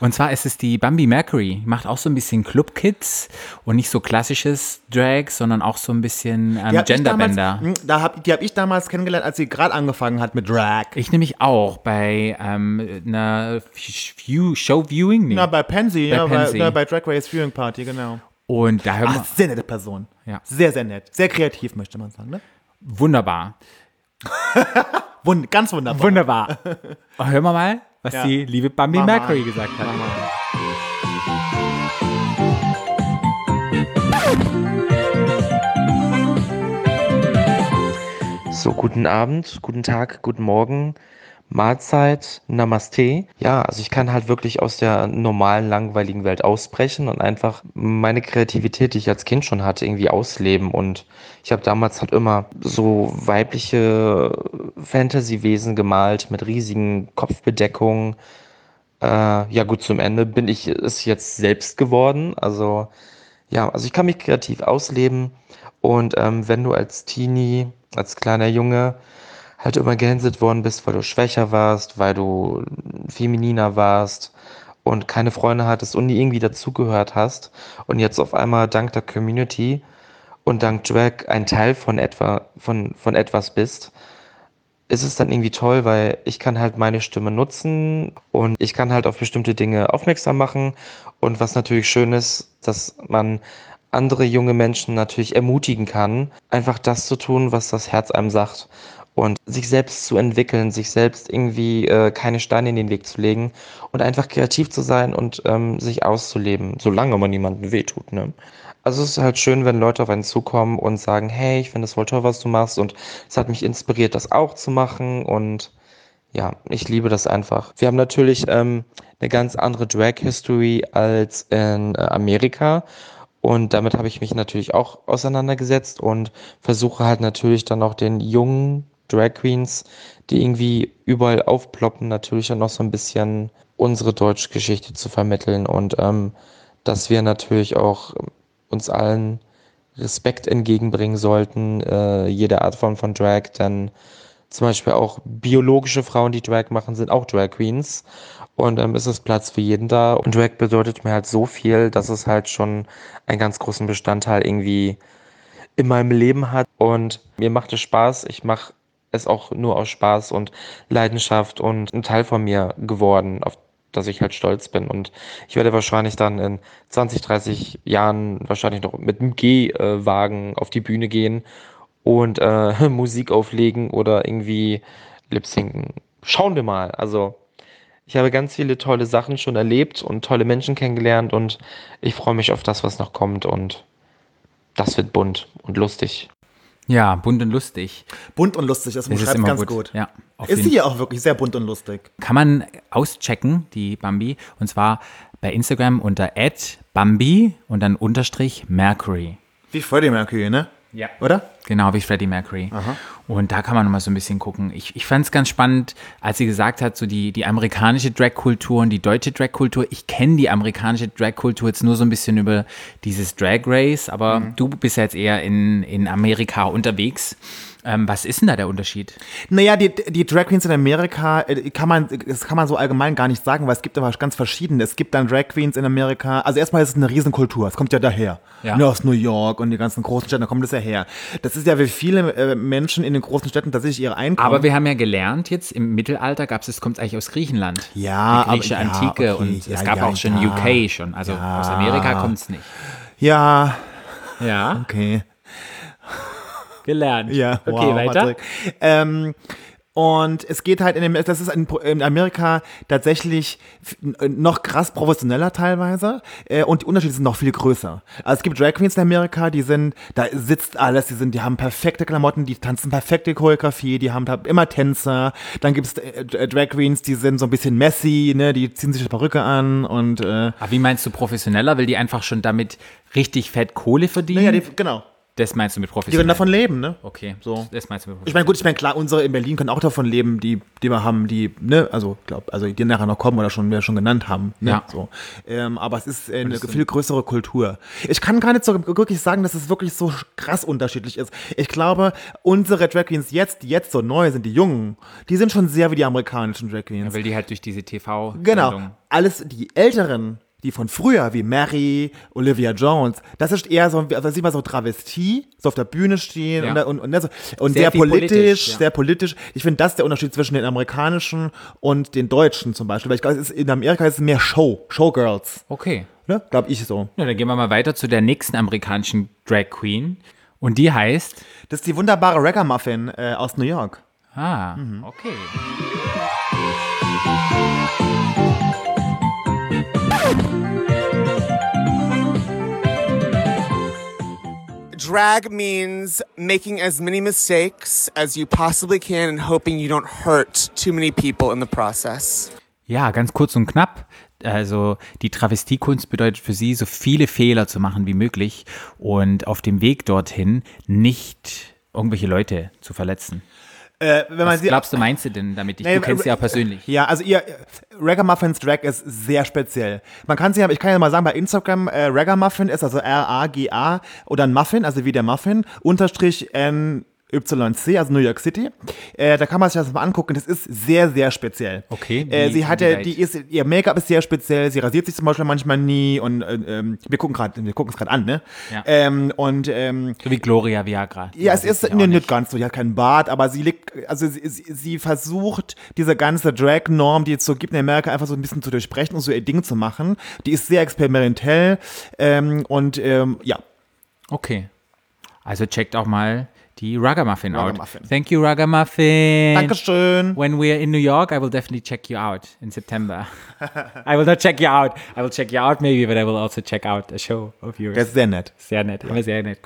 Und zwar ist es die Bambi Mercury. Macht auch so ein bisschen Club Kids und nicht so klassisches Drag, sondern auch so ein bisschen ähm, damals- mh, Da hab, die habe ich damals kennengelernt, als sie gerade angefangen hat mit Drag. Ich nämlich auch bei ähm, einer View, Show Viewing. Nee. Na, bei Pansy, Bei ja, Pansy. Bei, na, bei Drag Race Viewing Party, genau. und da hören Ach, wir, sehr nette Person. Ja. Sehr, sehr nett. Sehr kreativ, möchte man sagen, ne? wunderbar. Wund ganz wunderbar. Wunderbar. Hören wir mal, was Ja. die liebe Bambi Mach mal. Mercury gesagt hat. So, guten Abend, guten Tag, guten Morgen, Mahlzeit, Namaste. Ja, also ich kann halt wirklich aus der normalen, langweiligen Welt ausbrechen und einfach meine Kreativität, die ich als Kind schon hatte, irgendwie ausleben. Und ich habe damals halt immer so weibliche Fantasy-Wesen gemalt mit riesigen Kopfbedeckungen. Äh, ja gut, zum Ende bin ich es jetzt selbst geworden. Also ja, also ich kann mich kreativ ausleben und ähm, wenn du als Teenie, als kleiner Junge halt immer gehänselt worden bist, weil du schwächer warst, weil du femininer warst und keine Freunde hattest und nie irgendwie dazugehört hast und jetzt auf einmal dank der Community und dank Drag ein Teil von etwa von von etwas bist, ist es dann irgendwie toll, weil ich kann halt meine Stimme nutzen und ich kann halt auf bestimmte Dinge aufmerksam machen. Und was natürlich schön ist, dass man andere junge Menschen natürlich ermutigen kann, einfach das zu tun, was das Herz einem sagt. Und sich selbst zu entwickeln, sich selbst irgendwie äh, keine Steine in den Weg zu legen und einfach kreativ zu sein und ähm, sich auszuleben, solange man niemandem wehtut. Ne? Also es ist halt schön, wenn Leute auf einen zukommen und sagen, hey, ich finde das voll toll, was du machst und es hat mich inspiriert, das auch zu machen und ja, ich liebe das einfach. Wir haben natürlich ähm, eine ganz andere Drag-History als in äh, Amerika und damit habe ich mich natürlich auch auseinandergesetzt und versuche halt natürlich dann auch den jungen Drag Queens, die irgendwie überall aufploppen, natürlich auch noch so ein bisschen unsere deutsche Geschichte zu vermitteln und ähm, dass wir natürlich auch uns allen Respekt entgegenbringen sollten, äh, jede Art Form von Drag, denn zum Beispiel auch biologische Frauen, die Drag machen, sind auch Drag Queens. Und ähm, es ist Platz für jeden da. Und Drag bedeutet mir halt so viel, dass es halt schon einen ganz großen Bestandteil irgendwie in meinem Leben hat. Und mir macht es Spaß. Ich mache es auch nur aus Spaß und Leidenschaft und ein Teil von mir geworden, auf das ich halt stolz bin. Und ich werde wahrscheinlich dann in 20, 30 Jahren wahrscheinlich noch mit einem Gehwagen auf die Bühne gehen und äh, Musik auflegen oder irgendwie lip-sinken. Schauen wir mal. Also ich habe ganz viele tolle Sachen schon erlebt und tolle Menschen kennengelernt und ich freue mich auf das, was noch kommt und das wird bunt und lustig. Ja, bunt und lustig. Bunt und lustig, das Das ist beschreibt immer ganz gut. gut. Ja, Ist sie ja auch wirklich sehr bunt und lustig. kann man auschecken, die Bambi, und zwar bei Instagram unter @bambi und dann Unterstrich Mercury. Wie Freddie Mercury, ne? Ja. Oder? Genau, wie Freddie Mercury. Und da kann man nochmal so ein bisschen gucken. Ich, ich fand es ganz spannend, als sie gesagt hat, so die, die amerikanische Drag-Kultur und die deutsche Drag-Kultur. Ich kenne die amerikanische Drag-Kultur jetzt nur so ein bisschen über dieses Drag Race, aber du bist ja jetzt eher in, in Amerika unterwegs. Ähm, was ist denn da der Unterschied? Naja, die, die Drag Queens in Amerika äh, kann man, das kann man so allgemein gar nicht sagen, weil es gibt aber ganz verschiedene. Es gibt dann Drag Queens in Amerika. Also erstmal ist es eine Riesenkultur. Es kommt ja daher. Ja. Ne, aus New York und die ganzen großen Städten, da kommt es ja her. Das ist ja wie viele äh, Menschen in den großen Städten tatsächlich ihre Einkommen. Aber wir haben ja gelernt, jetzt im Mittelalter gab es, es kommt eigentlich aus Griechenland. Ja, Die griechische aber- ja, Antike okay, und ja, es gab auch schon. UK schon. Also aus Amerika kommt es nicht. ja, Ja, okay. Gelernt. Ja, okay, wow, weiter. Ähm, und es geht halt in dem, das ist in, Amerika tatsächlich f- noch krass professioneller teilweise äh, und die Unterschiede sind noch viel größer. Also es gibt Drag Queens in Amerika, die sind, da sitzt alles, die sind, die haben perfekte Klamotten, die tanzen perfekte Choreografie, die haben da immer Tänzer. Dann gibt es äh, Drag Queens, die sind so ein bisschen messy, ne, die ziehen sich eine Perücke an und äh, Aber wie meinst du professioneller? Will die einfach schon damit richtig fett Kohle verdienen? naja, die, genau, das meinst du mit die professionell? können davon leben, ne? Okay, So. das meinst du mit Ich meine, gut, ich meine, klar, unsere in Berlin können auch davon leben, die, die wir haben, die, ne, also, glaub, also, die nachher noch kommen oder schon, wir schon genannt haben, ne, Ja. so. Ähm, aber es ist eine viel größere Kultur. Ich kann gar nicht so wirklich sagen, dass es wirklich so krass unterschiedlich ist. Ich glaube, unsere Drag Queens jetzt, die jetzt so neu sind, die Jungen, die sind schon sehr wie die amerikanischen Drag Queens. Weil die halt durch diese TV Genau. Alles, die Älteren, die von früher, wie Mary, Olivia Jones, das ist eher so, also sieht man so Travestie, so auf der Bühne stehen Ja. und, und, und, so- und Sehr sehr, politisch, politisch, ja. sehr politisch. Ich finde, das ist der Unterschied zwischen den amerikanischen und den deutschen zum Beispiel. Weil ich glaube, in Amerika ist es mehr Show, Showgirls, Okay. ne? glaube ich so. Ja, dann gehen wir mal weiter zu der nächsten amerikanischen Drag Queen. Und die heißt. Das ist die wunderbare Ragamuffin äh, aus New York. Ah, Mhm. okay. Drag means making as many mistakes as you possibly can and hoping you don't hurt too many people in the process. Ja, ganz kurz und knapp. Also die Travestiekunst bedeutet für sie, so viele Fehler zu machen wie möglich und auf dem Weg dorthin nicht irgendwelche Leute zu verletzen. Äh, wenn man Was sie, glaubst du, meinst du denn damit? Ich, Nee, du kennst sie ja persönlich. Ja, also ihr Ragamuffins Drag ist sehr speziell. Man kann sie ja, ich kann ja mal sagen, bei Instagram äh, Ragamuffin ist also R-A-G-A oder ein Muffin, also wie der Muffin, unterstrich N YC, also New York City. Äh, da kann man sich das mal angucken. Das ist sehr, sehr speziell. Okay, Äh, sie hat ja, die ist, ihr Make-up ist sehr speziell. Sie rasiert sich zum Beispiel manchmal nie und äh, ähm, wir gucken gerade, wir gucken es gerade an, ne? Ja. Ähm, und ähm, So wie Gloria Viagra. ja, es ist nee, nicht ganz so, die hat keinen Bart, aber sie liegt, also sie, sie, sie versucht, diese ganze Drag-Norm, die es so gibt in Amerika, einfach so ein bisschen zu durchbrechen und so ihr Ding zu machen. Die ist sehr experimentell ähm, und ähm, ja, Okay. Also checkt auch mal die Ragamuffin out. Ragamuffin. Thank you, Ragamuffin. Dankeschön. When we're in New York, I will definitely check you out in September. I will not check you out. I will check you out maybe, but I will also check out a show of yours. Der ist sehr nett. Sehr nett, immer sehr nett.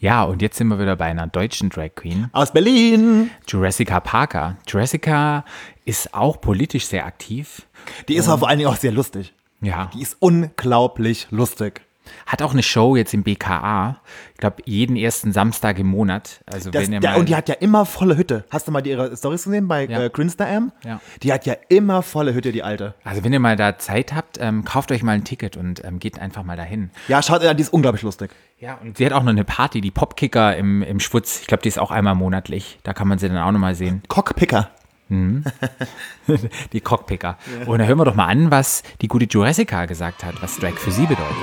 Ja, und jetzt sind wir wieder bei einer deutschen Drag Queen, Aus Berlin. Jurassica Parker. Jurassica ist auch politisch sehr aktiv. Die ist aber vor allen Dingen auch sehr lustig. Ja. Die ist unglaublich lustig. Hat auch eine Show jetzt im BKA. Ich glaube, jeden ersten Samstag im Monat. Also Das, wenn ihr der, mal, und die hat ja immer volle Hütte. Hast du mal die ihre Stories gesehen bei Ja. äh, Grinster M? Ja. Die hat ja immer volle Hütte, die alte. also wenn ihr mal da Zeit habt, ähm, kauft euch mal ein Ticket und ähm, geht einfach mal dahin. Ja, schaut, die ist unglaublich lustig. Ja, und sie hat auch noch eine Party, die Popkicker im, im Schwutz. Ich glaube, die ist auch einmal monatlich. Da kann man sie dann auch nochmal sehen. Cockpicker. Die Cockpicker. Und da hören wir doch mal an, was die gute Jurassica gesagt hat, was Drag für sie bedeutet.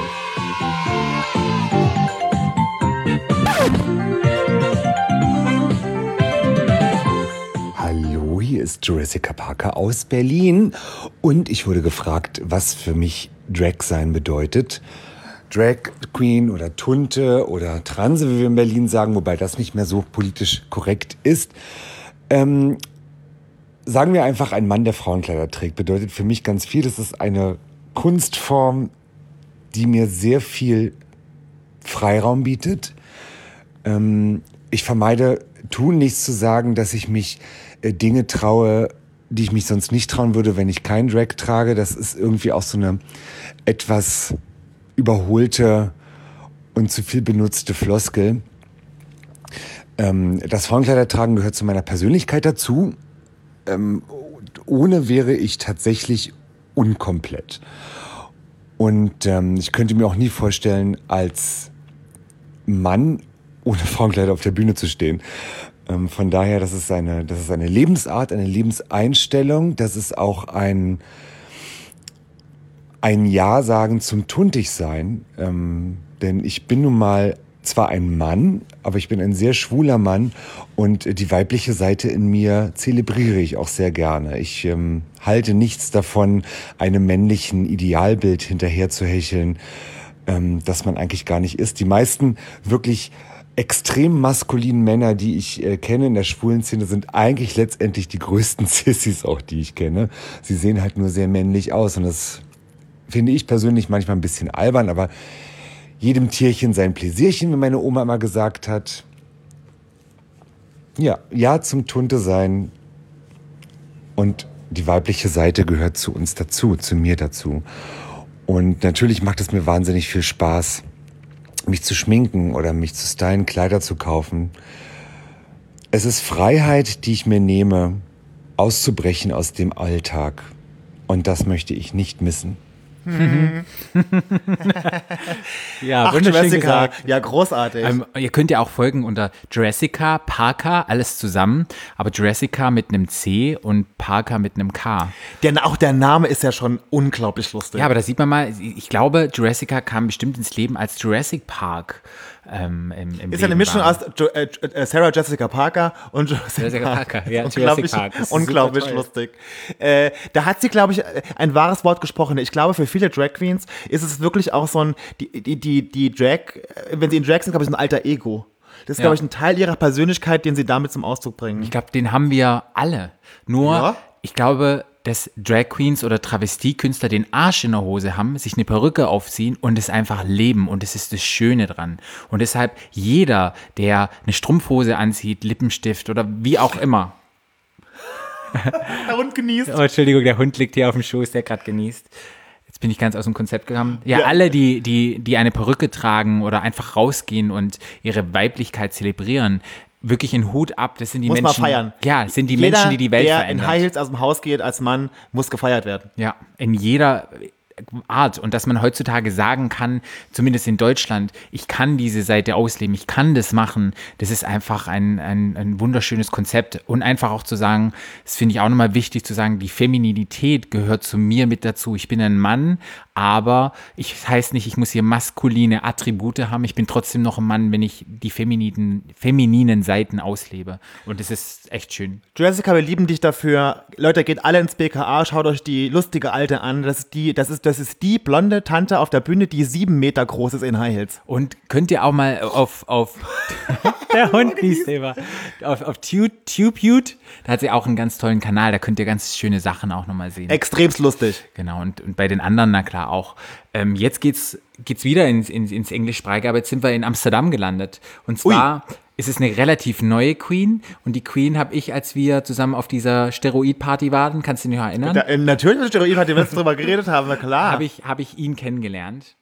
Hallo, hier ist Jurassica Parker aus Berlin und ich wurde gefragt, was für mich Drag sein bedeutet. Drag Queen oder Tunte oder Transe, wie wir in Berlin sagen, wobei das nicht mehr so politisch korrekt ist. Ähm, sagen wir einfach, ein Mann, der Frauenkleider trägt, bedeutet für mich ganz viel. Das ist eine Kunstform, die mir sehr viel Freiraum bietet. Ähm, ich vermeide tunlichst zu sagen, dass ich mich äh, Dinge traue, die ich mich sonst nicht trauen würde, wenn ich keinen Drag trage. Das ist irgendwie auch so eine etwas überholte und zu viel benutzte Floskel. Ähm, das Frauenkleidertragen gehört zu meiner Persönlichkeit dazu. Ähm, ohne wäre ich tatsächlich unkomplett. Und ähm, ich könnte mir auch nie vorstellen, als Mann ohne Frauenkleider auf der Bühne zu stehen. Ähm, von daher, das ist eine, das ist eine Lebensart, eine Lebenseinstellung. Das ist auch ein, ein Ja sagen zum Tuntigsein. Ähm, denn ich bin nun mal zwar ein Mann, aber ich bin ein sehr schwuler Mann und die weibliche Seite in mir zelebriere ich auch sehr gerne. Ich ähm, halte nichts davon, einem männlichen Idealbild hinterher zu hecheln, ähm, das man eigentlich gar nicht ist. Die meisten wirklich extrem maskulinen Männer, die ich äh, kenne in der schwulen Szene, sind eigentlich letztendlich die größten Sissys auch, die ich kenne. Sie sehen halt nur sehr männlich aus und das finde ich persönlich manchmal ein bisschen albern, aber jedem Tierchen sein Pläsierchen, wie meine Oma immer gesagt hat. Ja, ja zum Tunte sein und die weibliche Seite gehört zu uns dazu, zu mir dazu. Und natürlich macht es mir wahnsinnig viel Spaß, mich zu schminken oder mich zu stylen, Kleider zu kaufen. Es ist Freiheit, die ich mir nehme, auszubrechen aus dem Alltag. Und das möchte ich nicht missen. Ja, Ach, Jurassica. Ja, großartig. Ähm, ihr könnt ja auch folgen unter Jurassica Parker, alles zusammen, aber Jurassica mit einem C und Parker mit einem K. Denn auch der Name ist ja schon unglaublich lustig. Ja, aber da sieht man mal, ich glaube, Jurassica kam bestimmt ins Leben als Jurassic Park. Ähm, im, im ist ja eine Mischung war. aus jo äh, äh, Sarah Jessica Parker und Jurassic, Jurassic Park. Parker, ja, unglaublich, Park. Das ist unglaublich lustig. Äh, da hat sie, glaube ich, äh, ein wahres Wort gesprochen. Ich glaube, für viele Drag Queens ist es wirklich auch so ein, die, die, die, die Drag, äh, wenn sie in Drag sind, glaube ich, so ein alter Ego. Das ist, Ja. glaube ich, ein Teil ihrer Persönlichkeit, den sie damit zum Ausdruck bringen. Ich glaube, den haben wir alle. Nur, Ja? ich glaube, dass Drag Queens oder Travestiekünstler den Arsch in der Hose haben, sich eine Perücke aufziehen und es einfach leben. Und das ist das Schöne dran. Und deshalb jeder, der eine Strumpfhose anzieht, Lippenstift oder wie auch immer. Der Hund genießt. Oh, Entschuldigung, der Hund liegt hier auf dem Schoß, der gerade genießt. Jetzt bin ich ganz aus dem Konzept gekommen. Ja, Ja. alle, die, die, die eine Perücke tragen oder einfach rausgehen und ihre Weiblichkeit zelebrieren, wirklich einen Hut ab. Das sind die Muss man Menschen. feiern. Ja, das sind die Jeder, Menschen, die die Welt der verändern. in High Heels aus dem Haus geht als Mann, muss gefeiert werden. Ja, in jeder Art. Und dass man heutzutage sagen kann, zumindest in Deutschland, ich kann diese Seite ausleben, ich kann das machen, das ist einfach ein, ein, ein wunderschönes Konzept. Und einfach auch zu sagen, das finde ich auch nochmal wichtig zu sagen, die Femininität gehört zu mir mit dazu. Ich bin ein Mann, aber ich das heißt nicht, ich muss hier maskuline Attribute haben. Ich bin trotzdem noch ein Mann, wenn ich die femininen, femininen Seiten auslebe. Und das ist echt schön. Jessica, wir lieben dich dafür. Leute, geht alle ins BKA, schaut euch die lustige Alte an. Das ist die, das ist, das ist die blonde Tante auf der Bühne, die sieben Meter groß ist in High Heels. Und könnt ihr auch mal auf, auf der Hund liest immer, auf, auf Tube, TubeUte, da hat sie auch einen ganz tollen Kanal, da könnt ihr ganz schöne Sachen auch nochmal sehen. Extremst lustig. Genau, und, und bei den anderen, na klar, auch. Ähm, jetzt geht's, geht's wieder ins, ins, ins Englischsprachige, aber jetzt sind wir in Amsterdam gelandet. Und zwar ist es eine relativ neue Queen und die Queen habe ich, als wir zusammen auf dieser Steroid-Party waren, kannst du dich noch erinnern? Da, äh, natürlich, mit Steroid hat die letzte drüber geredet haben, na klar. habe ich, hab ich ihn kennengelernt.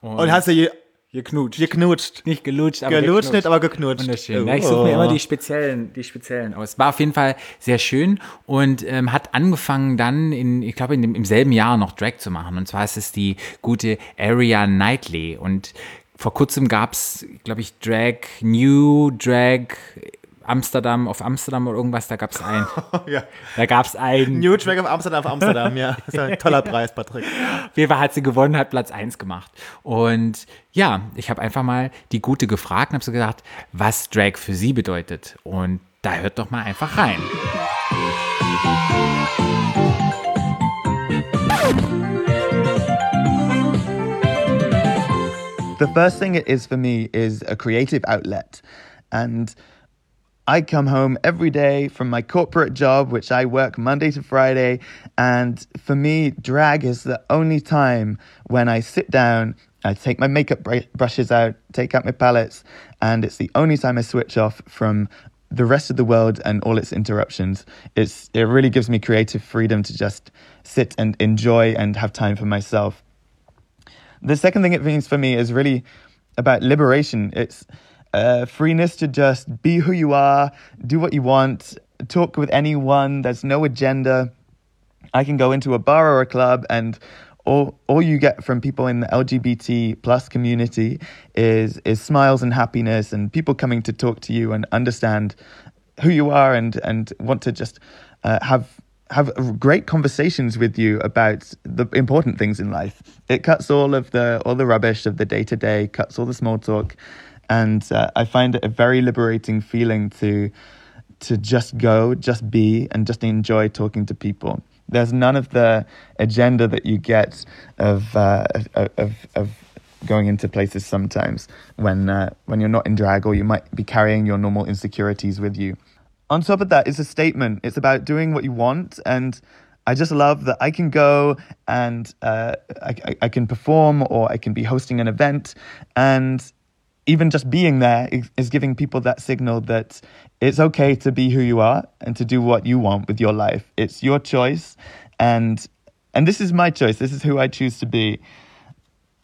Und hast du je, geknutscht. geknutscht. Nicht gelutscht, aber Gelutscht nicht, aber geknutscht. Wunderschön. Ja, ich suche mir immer die speziellen, die speziellen aus. War auf jeden Fall sehr schön und ähm, hat angefangen dann in, ich glaube, im selben Jahr noch Drag zu machen. Und zwar ist es die gute Area Knightley. Und vor kurzem gab es, glaube ich, Drag, New Drag Amsterdam auf Amsterdam oder irgendwas, da gab es ein. Ja. Da gab es ein. New Track of Amsterdam auf Amsterdam, ja. Das ist ein toller Preis, Patrick. Auf jeden Fall hat sie gewonnen, hat Platz 1 gemacht. Und ja, ich habe einfach mal die Gute gefragt und habe so gedacht, was Drag für sie bedeutet. Und da hört doch mal einfach rein. The first thing it is for me is a creative outlet. And I come home every day from my corporate job, which I work Monday to Friday. And for me, drag is the only time when I sit down, I take my makeup br- brushes out, take out my palettes, and it's the only time I switch off from the rest of the world and all its interruptions. It's, it really gives me creative freedom to just sit and enjoy and have time for myself. The second thing it means for me is really about liberation. It's uh, freeness to just be who you are, do what you want, talk with anyone. There's no agenda. I can go into a bar or a club and all, all you get from people in the LGBT plus community is is smiles and happiness and people coming to talk to you and understand who you are and and want to just uh, have have great conversations with you about the important things in life. It cuts all of the all the rubbish of the day to day, cuts all the small talk, and uh, I find it a very liberating feeling to to just go, just be, and just enjoy talking to people. There's none of the agenda that you get of uh, of, of, going into places sometimes when uh, when you're not in drag or you might be carrying your normal insecurities with you. On top of that, it's a statement. It's about doing what you want, and I just love that I can go and uh, I, I, I can perform or I can be hosting an event, and even just being there is, is giving people that signal that it's okay to be who you are and to do what you want with your life. It's your choice, and and this is my choice. This is who I choose to be.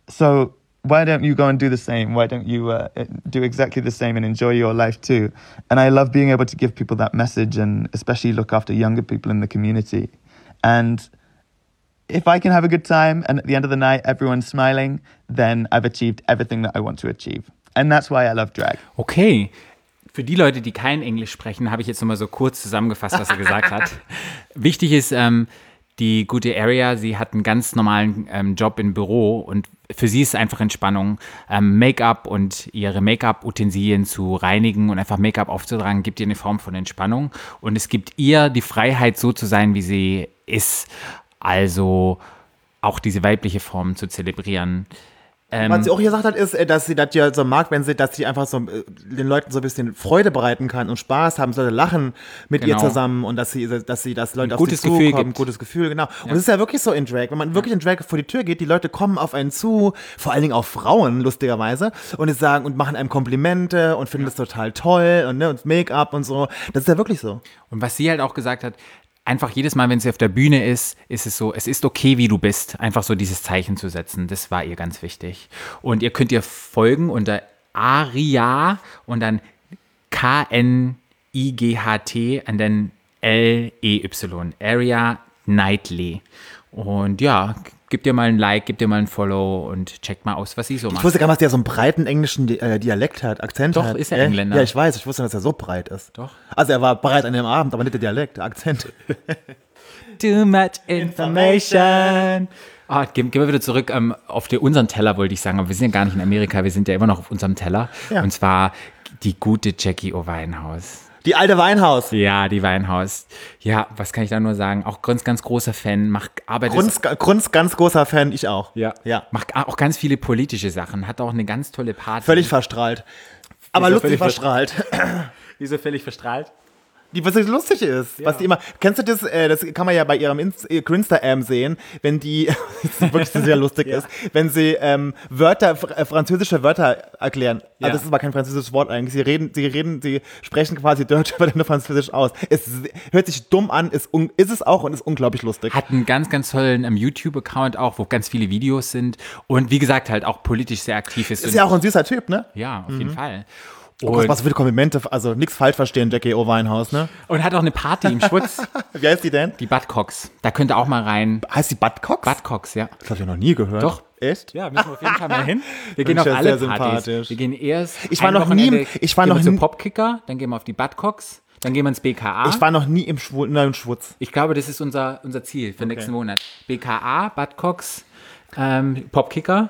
So why don't you go and do the same? Why don't you uh, do exactly the same and enjoy your life too? And I love being able to give people that message and especially look after younger people in the community. And if I can have a good time and at the end of the night everyone's smiling, then I've achieved everything that I want to achieve. And that's why I love drag. Okay. Für die Leute, die kein Englisch sprechen, habe ich jetzt nochmal so kurz zusammengefasst, was er gesagt hat. Wichtig ist, ähm, die gute Area, sie hat einen ganz normalen ähm, Job im Büro und für sie ist einfach Entspannung. Ähm, Make-up und ihre Make-up-Utensilien zu reinigen und einfach Make-up aufzutragen, gibt ihr eine Form von Entspannung. Und es gibt ihr die Freiheit, so zu sein, wie sie ist. Also auch diese weibliche Form zu zelebrieren. Ähm, Was sie auch gesagt hat, ist, äh, dass sie das ja so mag, wenn sie, dass sie einfach so äh, den Leuten so ein bisschen Freude bereiten kann und Spaß haben, sollte lachen mit ihr Genau. zusammen und dass sie, dass sie das Leute Ein auf gutes sie Gefühl zukommen, gibt. gutes Gefühl, genau. Und es ist ja wirklich so in Drag, wenn man wirklich in Drag vor die Tür geht, die Leute kommen auf einen zu, vor allen Dingen auch Frauen, lustigerweise, und sagen und machen einem Komplimente und finden das total toll und, ne, und Make-up und so. Das ist ja wirklich so. Und was sie halt auch gesagt hat, einfach jedes Mal, wenn sie auf der Bühne ist, ist es so, es ist okay, wie du bist. Einfach so dieses Zeichen zu setzen, das war ihr ganz wichtig. Und ihr könnt ihr folgen unter Aria und dann K-N-I-G-H-T und dann L-E-Y. Aria Knightley. Und ja, gib dir mal ein Like, gib dir mal ein Follow und checkt mal aus, was sie so Ich macht. wusste gar nicht, dass der so einen breiten englischen äh, Dialekt hat, Akzent Doch, hat. ist er Äh? Engländer. Ja, ich weiß. Ich wusste, dass er so breit ist. Doch. Also er war breit an dem Abend, aber nicht der Dialekt, der Akzent. Too much information. Ah, gehen, gehen wir wieder zurück ähm, auf die, unseren Teller, wollte ich sagen. Aber wir sind ja gar nicht in Amerika, wir sind ja immer noch auf unserem Teller. Ja. Und zwar die gute Jackie O'Weinhaus. Die alte Weinhaus. Ja, die Weinhaus. Ja, was kann ich da nur sagen? Auch ganz, ganz großer Fan. Macht, arbeitet Grunz, Grunz, ganz großer Fan, ich auch. ja. Ja. Macht auch ganz viele politische Sachen. Hat auch eine ganz tolle Party. Völlig verstrahlt. Aber lustig verstrahlt. Wieso völlig verstrahlt? Die was lustig ist. Was die immer, kennst du das, äh, das kann man ja bei ihrem äh, Insta-Am sehen, wenn die, wirklich sehr lustig ist, wenn sie ähm, Wörter, fr- äh, französische Wörter erklären. Ja. Also das ist aber kein französisches Wort eigentlich. Sie reden, sie reden, sie sprechen quasi Deutsch, aber dann nur französisch aus. Es hört sich dumm an, ist, un, ist es auch und ist unglaublich lustig. Hat einen ganz, ganz tollen ähm, YouTube-Account auch, wo ganz viele Videos sind. Und wie gesagt, halt auch politisch sehr aktiv ist. Ist ja auch ein süßer Typ, ne? ja, auf jeden Fall. Oh, Und, was für Komplimente, also nichts falsch verstehen, Jackie O. Weinhaus, ne? und hat auch eine Party im Schwutz, Wie heißt die denn? die Buttcocks. Da könnt ihr auch mal rein. Heißt die Buttcocks? Buttcocks, ja. Das habe ich noch nie gehört. Doch. Echt? Ja, müssen wir auf jeden Fall mal hin. Wir gehen auf alle sehr Partys. sympathisch. Wir gehen erst. Ich war noch nie ich war noch wir zum nie- Popkicker, dann gehen wir auf die Buttcocks, dann gehen wir ins BKA. Ich war noch nie im, Schwul nein, im Schwutz. Ich glaube, das ist unser, unser Ziel für nächsten Monat. BKA, Buttcocks, ähm, Popkicker.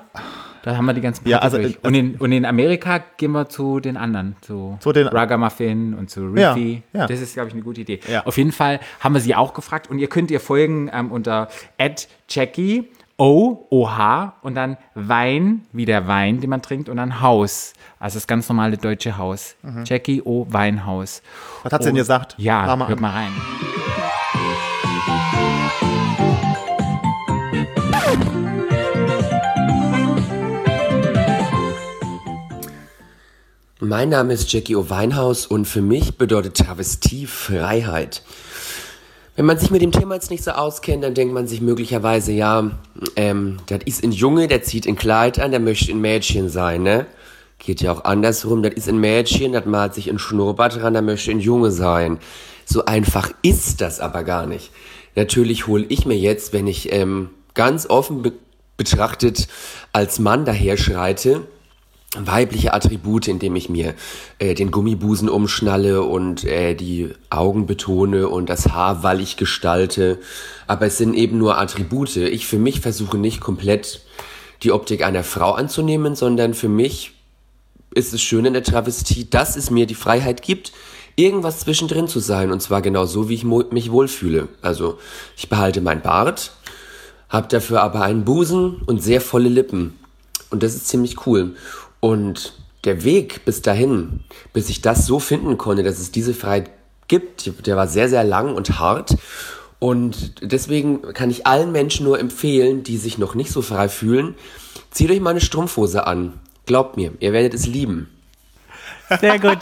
Da haben wir die ganzen Ja, Partys also, durch. Und in, und in Amerika gehen wir zu den anderen, zu, Zu den- Ragamuffin und zu Ja, Riffy. ja. Das ist, glaube ich, eine gute Idee. Ja. Auf jeden Fall haben wir sie auch gefragt und ihr könnt ihr folgen ähm, unter Jackie O, OH und dann Wein, wie der Wein, den man trinkt, und dann Haus. Also das ganz normale deutsche Haus. Jackie O, Weinhaus. Mhm. Was hat sie denn gesagt? Ja, hört an. mal rein. Mein Name ist Jackie O. Weinhaus und für mich bedeutet Travestie Freiheit. Wenn man sich mit dem Thema jetzt nicht so auskennt, dann denkt man sich möglicherweise, ja, ähm, das ist ein Junge, der zieht ein Kleid an, der möchte ein Mädchen sein, ne? Geht ja auch andersrum, das ist ein Mädchen, das malt sich ein Schnurrbart ran, der möchte ein Junge sein. So einfach ist das aber gar nicht. Natürlich hole ich mir jetzt, wenn ich ähm, ganz offen be betrachtet als Mann daher schreite, weibliche Attribute, indem ich mir äh, den Gummibusen umschnalle und äh, die Augen betone und das Haar wallig gestalte. Aber es sind eben nur Attribute. Ich für mich versuche nicht komplett die Optik einer Frau anzunehmen, sondern für mich ist es schön in der Travestie, dass es mir die Freiheit gibt, irgendwas zwischendrin zu sein und zwar genau so, wie ich mich wohlfühle. Also ich behalte mein Bart, habe dafür aber einen Busen und sehr volle Lippen und das ist ziemlich cool. Und der Weg bis dahin, bis ich das so finden konnte, dass es diese Freiheit gibt, der war sehr, sehr lang und hart. Und deswegen kann ich allen Menschen nur empfehlen, die sich noch nicht so frei fühlen, zieht euch mal eine Strumpfhose an. Glaubt mir, ihr werdet es lieben. Sehr gut.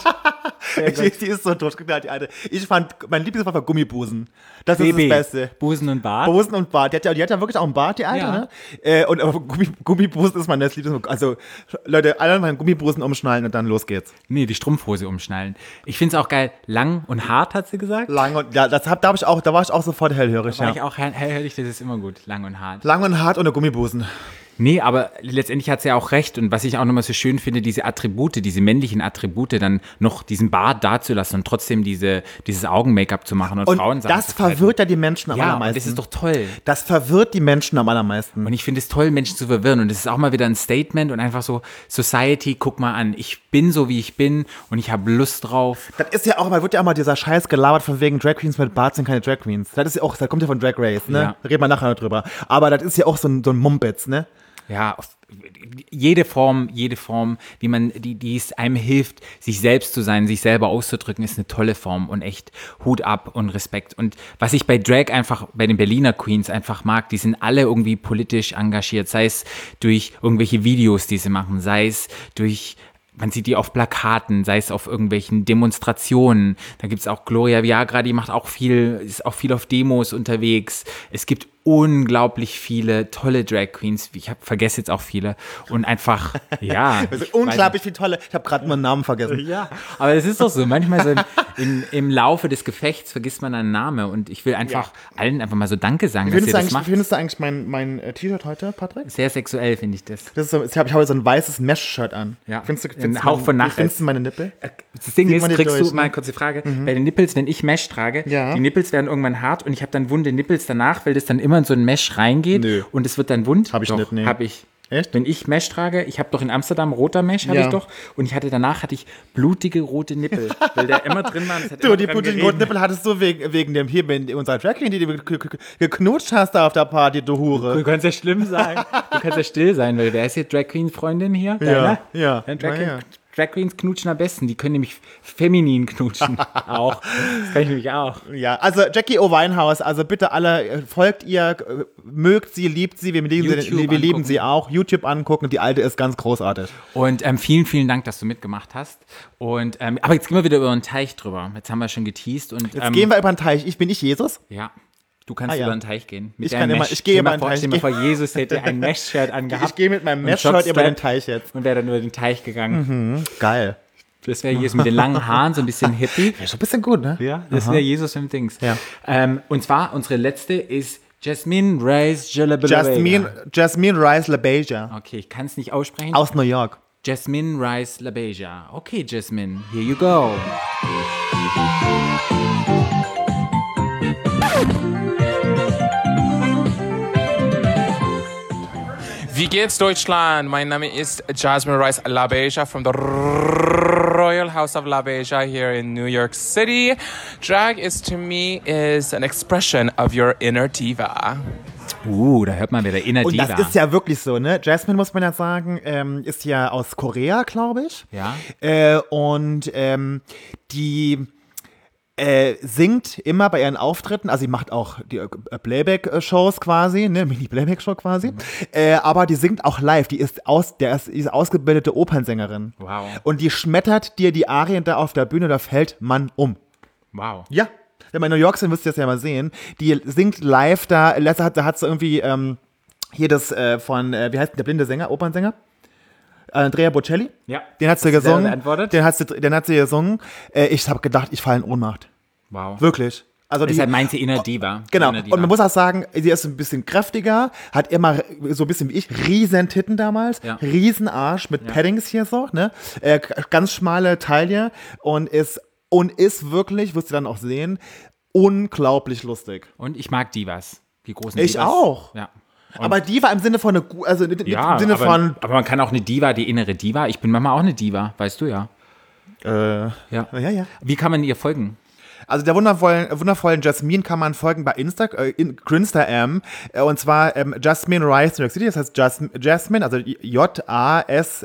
Die, die ist so durchgeknallt, die alte. Ich fand, mein Lieblingswort war Gummibusen. Das ist BB. das Beste. Busen und Bart. Busen und Bart. Die hat ja, die hat ja wirklich auch einen Bart, die alte, Ja. ne? Äh, und aber Gummi, Gummibusen ist mein Lieblingswort. Also, Leute, alle mal Gummibusen umschnallen und dann los geht's. Nee, die Strumpfhose umschnallen. Ich finde es auch geil. Lang und hart, hat sie gesagt. Lang und, ja, das hab, da, hab ich auch, da war ich auch sofort hellhörig, War ja. ich auch hell- hellhörig, das ist immer gut. Lang und hart. Lang und hart ohne Gummibusen. Nee, aber letztendlich hat sie ja auch recht. Und was ich auch nochmal so schön finde, diese Attribute, diese männlichen Attribute, dann noch diesen Bart dazulassen und trotzdem diese, dieses Augen-Make-up zu machen und, Und Frauen das verwirrt ja die Menschen am Ja, allermeisten. das ist doch toll. Das verwirrt die Menschen am allermeisten. Und ich finde es toll, Menschen zu verwirren. Und es ist auch mal wieder ein Statement und einfach so, Society, guck mal an, ich bin so, wie ich bin und ich habe Lust drauf. Das ist ja auch mal, wird ja auch mal dieser Scheiß gelabert von wegen Drag Queens mit Bart sind keine Drag Queens. Das ist ja auch, das kommt ja von Drag Race, ne? Ja. Reden wir nachher noch drüber. Aber das ist ja auch so ein, so ein Mumpitz, ne? Ja, jede Form, jede Form, wie man, die, die es einem hilft, sich selbst zu sein, sich selber auszudrücken, ist eine tolle Form und echt Hut ab und Respekt. Und was ich bei Drag einfach, bei den Berliner Queens einfach mag, die sind alle irgendwie politisch engagiert, sei es durch irgendwelche Videos, die sie machen, sei es durch man sieht die auf Plakaten, sei es auf irgendwelchen Demonstrationen. Da gibt's auch Gloria Viagra, die macht auch viel, ist auch viel auf Demos unterwegs. Es gibt unglaublich viele tolle Drag Queens. Ich hab, vergesse jetzt auch viele. Und einfach, ja. Ist unglaublich viel tolle. Ich habe gerade meinen Namen vergessen. ja, aber es ist doch so. Manchmal so im, im, im Laufe des Gefechts vergisst man einen Namen und ich will einfach allen einfach mal so Danke sagen, Wie dass findest, ihr du das eigentlich, macht. findest du eigentlich mein, mein äh, T-Shirt heute, Patrick? Sehr sexuell finde ich das. Das ist so, ich habe habe so ein weißes Mesh-Shirt an. Ja. Findest du, Ein findest du Hauch von Nachricht. Findest du meine Nippel? Das Ding Sieht ist, die kriegst durch, du, ne? mal kurze Frage, bei den Nippels, wenn ich Mesh trage, Ja. die Nippels werden irgendwann hart und ich habe dann wunde Nippels danach, weil das dann immer in so ein Mesh reingeht Nö. und es wird dann wund. Hab ich doch, nicht, nee. Hab ich. Echt? Wenn ich Mesh trage, ich habe doch in Amsterdam roter Mesh, habe Ja. ich doch, und ich hatte danach hatte ich blutige rote Nippel, weil der immer drin war. Du, immer die blutigen roten Nippel hattest du wegen, wegen dem hier, wenn unserer Drag Queen, die du ge- ge- geknutscht hast da auf der Party, du Hure. Du kannst ja schlimm sein. Du kannst ja still sein, weil wer ist hier Drag Queen Freundin hier? Ja, Deine? ja. Deine Drag Queen, ja. Drag Queens knutschen am besten. Die können nämlich feminin knutschen. auch. Das kann ich nämlich auch. Ja, also Jackie O. Winehouse, also bitte alle, äh, folgt ihr, äh, mögt sie, liebt sie, wir lieben, sie, YouTube wir lieben sie auch. YouTube angucken, die alte ist ganz großartig. Und ähm, vielen, vielen Dank, dass du mitgemacht hast. Und, ähm, aber jetzt gehen wir wieder über den Teich drüber. Jetzt haben wir schon geteased. Und, Jetzt ähm, gehen wir über den Teich. Ich bin ich Jesus. Ja. Du kannst Ah, ja. über den Teich gehen. Mit Ich kann immer- Mesh. ich gehe mal den Teich. Stell dir vor, Jesus hätte ein Mesh-Shirt angehabt. Ich gehe mit meinem Mesh-Shirt über den Teich jetzt. Und wäre dann über den Teich gegangen. Geil. Das wäre Jesus mit den langen Haaren, so ein bisschen hippie. Ist schon ein bisschen gut, ne? Ja, das wäre Jesus im Dings. Ja. Ähm, und zwar, unsere letzte ist Jasmine Rice Jalabella. Jasmine, Jasmine Rice LaBeija Okay, ich kann es nicht aussprechen. aus New York. Jasmine Rice LaBeija. Okay, Jasmine, here you go. Wie geht's Deutschland? Mein Name ist Jasmine Rice LaBeija from the Royal House of LaBeija here in New York City. Drag is to me is an expression of your inner diva. Uh, da hört man wieder Inner Und Diva. das ist ja wirklich so, ne? Jasmine, muss man ja sagen, ähm, ist ja aus Korea, glaube ich. Ja. Äh, und ähm, die äh, singt immer bei ihren Auftritten, also sie macht auch die äh, Playback-Shows quasi, ne, Mini-Playback-Show quasi, Mhm. äh, aber die singt auch live, die ist aus, der ist, die ist ausgebildete Opernsängerin. Wow. Und die schmettert dir die Arien da auf der Bühne, da fällt man um. Wow. Ja. Wenn wir in New York sind, müsst ihr das ja mal sehen. Die singt live da, letzte hat, da hat sie irgendwie, ähm, hier das äh, von, äh, wie heißt der blinde Sänger, Opernsänger? Andrea Bocelli. Ja. Den hat sie gesungen. Den hat sie, den hat sie gesungen. Äh, ich habe gedacht, ich falle in Ohnmacht. Wow. Wirklich. Also die, Deshalb meint sie Inner Diva. Genau. Inner Diva. Und man muss auch sagen, sie ist ein bisschen kräftiger, hat immer so ein bisschen wie ich, riesen Titten damals, Ja. riesen Arsch mit Paddings hier so, ne? Äh, ganz schmale Taille und ist, und ist wirklich, wirst du dann auch sehen, unglaublich lustig. Und ich mag Divas. Die großen Ich Divas. auch. Ja. Aber Diva im Sinne von, eine, also im Ja, Sinne aber, von, aber man kann auch eine Diva, die innere Diva. Ich bin manchmal auch eine Diva, weißt du ja. äh, Ja. ja, ja. Wie kann man ihr folgen? Also der wundervollen, wundervollen Jasmine kann man folgen bei Insta, äh, in Grinstagram. Äh, und zwar ähm, Jasmine Rice New York City. Das heißt Jas Jasmine, also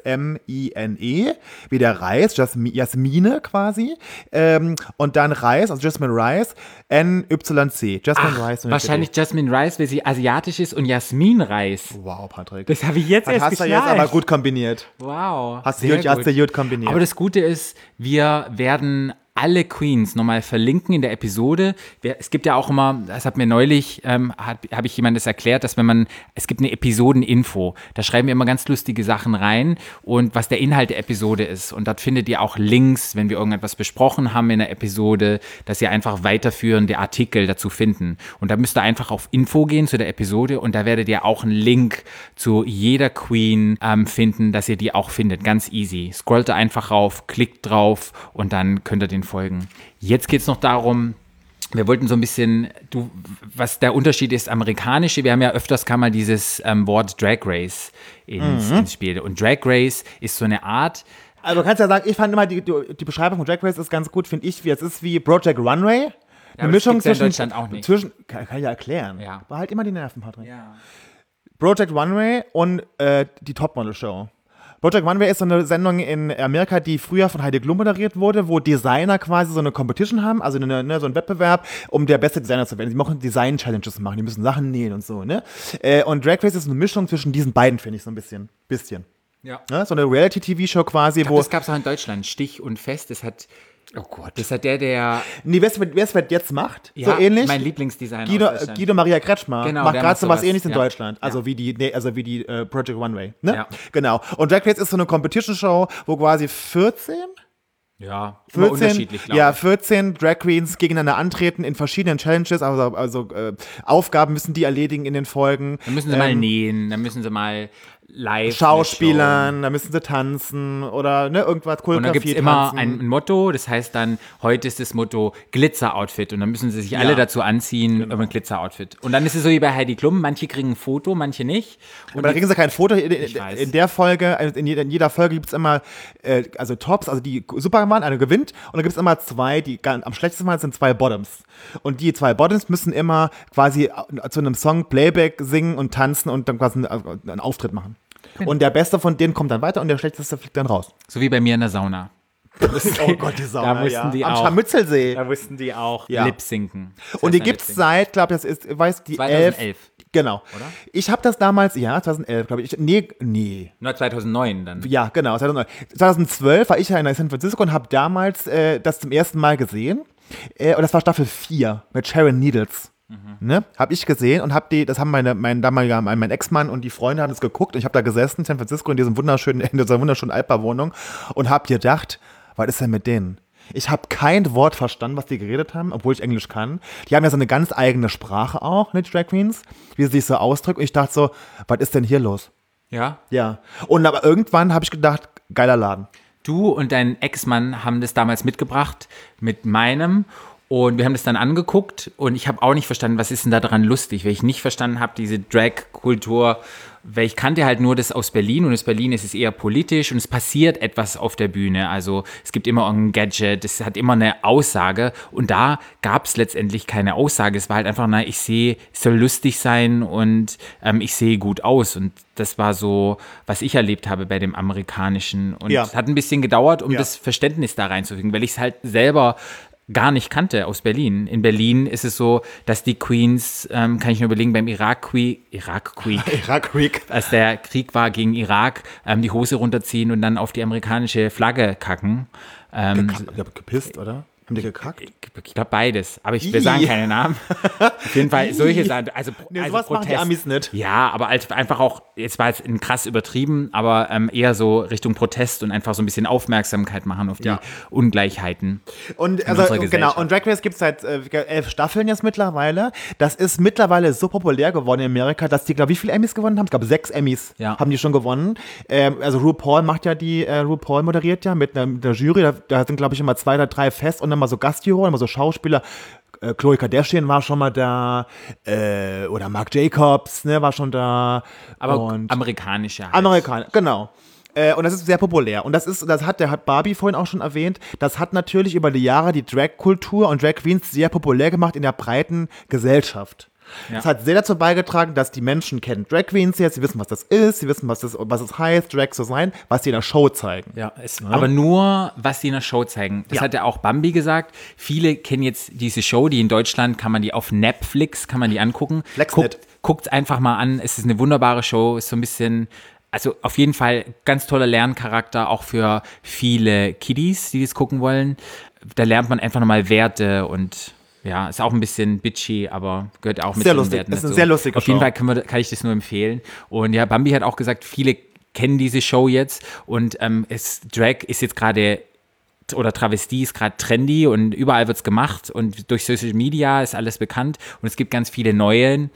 J-A-S-M-I-N-E, wie der Reis, Jasmi Jasmine quasi. Ähm, und dann Reis, also Jasmine Rice, N-Y-C. Jasmine Rice New York Wahrscheinlich. Jasmine Rice, weil sie asiatisch ist und Jasmin Reis. Wow, Patrick. Das habe ich jetzt Das erst hast du geschnallt. jetzt aber gut kombiniert. Wow. Hast du gut- hast du gut kombiniert. Aber das Gute ist, wir werden alle Queens nochmal verlinken in der Episode. Es gibt ja auch immer, das hat mir neulich, ähm, habe ich jemand das erklärt, dass wenn man, es gibt eine Episodeninfo, da schreiben wir immer ganz lustige Sachen rein und was der Inhalt der Episode ist. Und dort findet ihr auch Links, wenn wir irgendetwas besprochen haben in der Episode, dass ihr einfach weiterführende Artikel dazu finden. Und da müsst ihr einfach auf Info gehen zu der Episode und da werdet ihr auch einen Link zu jeder Queen ähm, finden, dass ihr die auch findet. Ganz easy. Scrollt da einfach rauf, klickt drauf und dann könnt ihr den folgen. Jetzt geht es noch darum, wir wollten so ein bisschen, du, was der Unterschied ist, amerikanische, wir haben ja öfters kam mal dieses ähm, Wort Drag Race ins, Mhm. ins Spiel. Und Drag Race ist so eine Art, Also du kannst ja sagen, ich fand immer, die, die die Beschreibung von Drag Race ist ganz gut, finde ich, wie es ist wie Project Runway. aber das gibt's ja in Deutschland auch nicht. Zwischen, kann, kann ich ja erklären. Ja. Behalt immer die Nerven, Patrick. Ja. Project Runway und äh, die Topmodel Show. Project Runway ist so eine Sendung in Amerika, die früher von Heidi Klum moderiert wurde, wo Designer quasi so eine Competition haben, also eine, ne, so ein Wettbewerb, um der beste Designer zu werden. Die machen Design-Challenges machen, die müssen Sachen nähen und so, ne? Äh, und Drag Race ist eine Mischung zwischen diesen beiden, finde ich, so ein bisschen. Bisschen. Ja. Ne? So eine Reality-TV-Show quasi, glaub, wo. das gab es auch in Deutschland, Stich und Fest. Das hat, oh Gott, das hat der, der, Nee, wer es jetzt macht, Ja, so ähnlich. mein Lieblingsdesigner Guido. Guido Maria Kretschmer Genau, macht gerade so was sowas, ähnliches in ja. Deutschland. Also wie die, nee, also wie die äh, Project Runway. Ne? Ja. Genau. Und Drag Race ist so eine Competition-Show, wo quasi 14 ja, immer 14, unterschiedlich, glaube ja, ich. 14 Drag Queens gegeneinander antreten in verschiedenen Challenges, also, also äh, Aufgaben müssen die erledigen in den Folgen. Dann müssen sie mal Ähm, nähen, dann müssen sie mal live. Schauspielern, da müssen sie tanzen oder ne, irgendwas Und Choreografie dann gibt es immer ein Motto, das heißt dann, heute ist das Motto Glitzer-Outfit und dann müssen sie sich alle Ja. dazu anziehen, Genau. über ein Glitzer-Outfit. Und dann ist es so wie bei Heidi Klum, manche kriegen ein Foto, manche nicht. Und Aber da kriegen sie kein Foto. In, in, der Folge, also in jeder, in jeder Folge gibt es immer äh, also Tops, also die Superman, eine gewinnt. Und dann gibt es immer zwei, die am schlechtesten Mal sind zwei Bottoms. Und die zwei Bottoms müssen immer quasi zu einem Song Playback singen und tanzen und dann quasi einen, einen Auftritt machen. Und der Beste von denen kommt dann weiter und der Schlechteste fliegt dann raus. So wie bei mir in der Sauna. oh Gott, die Sauna, Da mussten ja. die Am auch. Scharmützelsee. Da mussten die auch Ja. lip sinken. Und die gibt's seit, glaube ich, das ist, weiß die 2011. 11. Genau. Oder? Ich habe das damals, ja, 2011, glaube ich. Nee, nee. Na, 2009 dann. Ja, genau. 2009. 2012 war ich ja in San Francisco und habe damals äh, das zum ersten Mal gesehen. Äh, und das war Staffel 4 mit Sharon Needles. Ne? Habe ich gesehen und habe die, das haben meine, mein damaliger, mein, mein Ex-Mann und die Freunde haben es geguckt und ich habe da gesessen in San Francisco in diesem wunderschönen, in dieser wunderschönen Altbauwohnung und habe gedacht, was ist denn mit denen? Ich habe kein Wort verstanden, was die geredet haben, obwohl ich Englisch kann. Die haben ja so eine ganz eigene Sprache auch, ne, die Drag Queens, wie sie sich so ausdrücken. Und ich dachte so, was ist denn hier los? Ja. Ja. Und aber irgendwann habe ich gedacht, geiler Laden. Du und dein Ex-Mann haben das damals mitgebracht mit meinem und wir haben das dann angeguckt und ich habe auch nicht verstanden, was ist denn da dran lustig, weil ich nicht verstanden habe, diese Drag-Kultur, weil ich kannte halt nur das aus Berlin und aus Berlin ist es eher politisch und es passiert etwas auf der Bühne. Also es gibt immer ein Gadget, es hat immer eine Aussage und da gab es letztendlich keine Aussage. Es war halt einfach, na, ich sehe, es soll lustig sein und ähm, ich sehe gut aus und das war so, was ich erlebt habe bei dem amerikanischen und Ja. es hat ein bisschen gedauert, um Ja. das Verständnis da reinzufügen, weil ich es halt selber gar nicht kannte aus Berlin. In Berlin ist es so, dass die Queens, ähm, kann ich nur überlegen, beim Irak-Krieg, Irak-Krieg, Irak-Krieg, als der Krieg war gegen Irak, ähm, die Hose runterziehen und dann auf die amerikanische Flagge kacken. Ähm, Ge gepisst, oder? Haben die gekackt? ich glaube beides, aber ich, wir sagen keine Namen. Auf jeden Fall solche. Sachen, also, Nee, also sowas machen die Protest. Amis nicht. Ja, aber als einfach auch, jetzt war es ein krass übertrieben, aber ähm, eher so Richtung Protest und einfach so ein bisschen Aufmerksamkeit machen auf die Ja. Ungleichheiten. Und also genau, und Drag Race gibt es seit äh, elf Staffeln jetzt mittlerweile. Das ist mittlerweile so populär geworden in Amerika, dass die, glaube ich, wie viele Emmys gewonnen haben? Ich glaube, sechs Emmys Ja. haben die schon gewonnen. Ähm, also RuPaul macht ja die, äh, RuPaul moderiert ja mit einer, mit einer Jury. Da, da sind, glaube ich, immer zwei oder drei fest und dann mal so Gastjuroren, immer so Schauspieler. Äh, Chloe Kardashian war schon mal da, äh, oder Marc Jacobs, ne, war schon da. Aber und amerikanische halt. Amerikaner, genau. Äh, und das ist sehr populär. Und das ist, das hat, der hat Barbie vorhin auch schon erwähnt, das hat natürlich über die Jahre die Drag-Kultur und Drag Queens sehr populär gemacht in der breiten Gesellschaft. Ja. Das hat sehr dazu beigetragen, dass die Menschen kennen Drag Queens jetzt, sie wissen, was das ist, sie wissen, was, das, was es heißt, Drag zu sein, was sie in der Show zeigen. Ja, es, aber nur, was die in der Show zeigen. Das Ja. hat ja auch Bambi gesagt. Viele kennen jetzt diese Show, die in Deutschland kann man die auf Netflix, kann man die angucken. Flexnet. Guckt, einfach mal an. Es ist eine wunderbare Show, ist so ein bisschen, also auf jeden Fall ganz toller Lerncharakter, auch für viele Kiddies, die das gucken wollen. Da lernt man einfach nochmal Werte und ja, ist auch ein bisschen bitchy, aber gehört auch mit Sehr zu den lustig. Werten Ist eine sehr lustige Auf jeden Show. Fall können wir, kann ich das nur empfehlen. Und ja, Bambi hat auch gesagt, viele kennen diese Show jetzt und ähm, es, Drag ist jetzt gerade oder Travestie ist gerade trendy und überall wird's gemacht und durch Social Media ist alles bekannt und es gibt ganz viele neue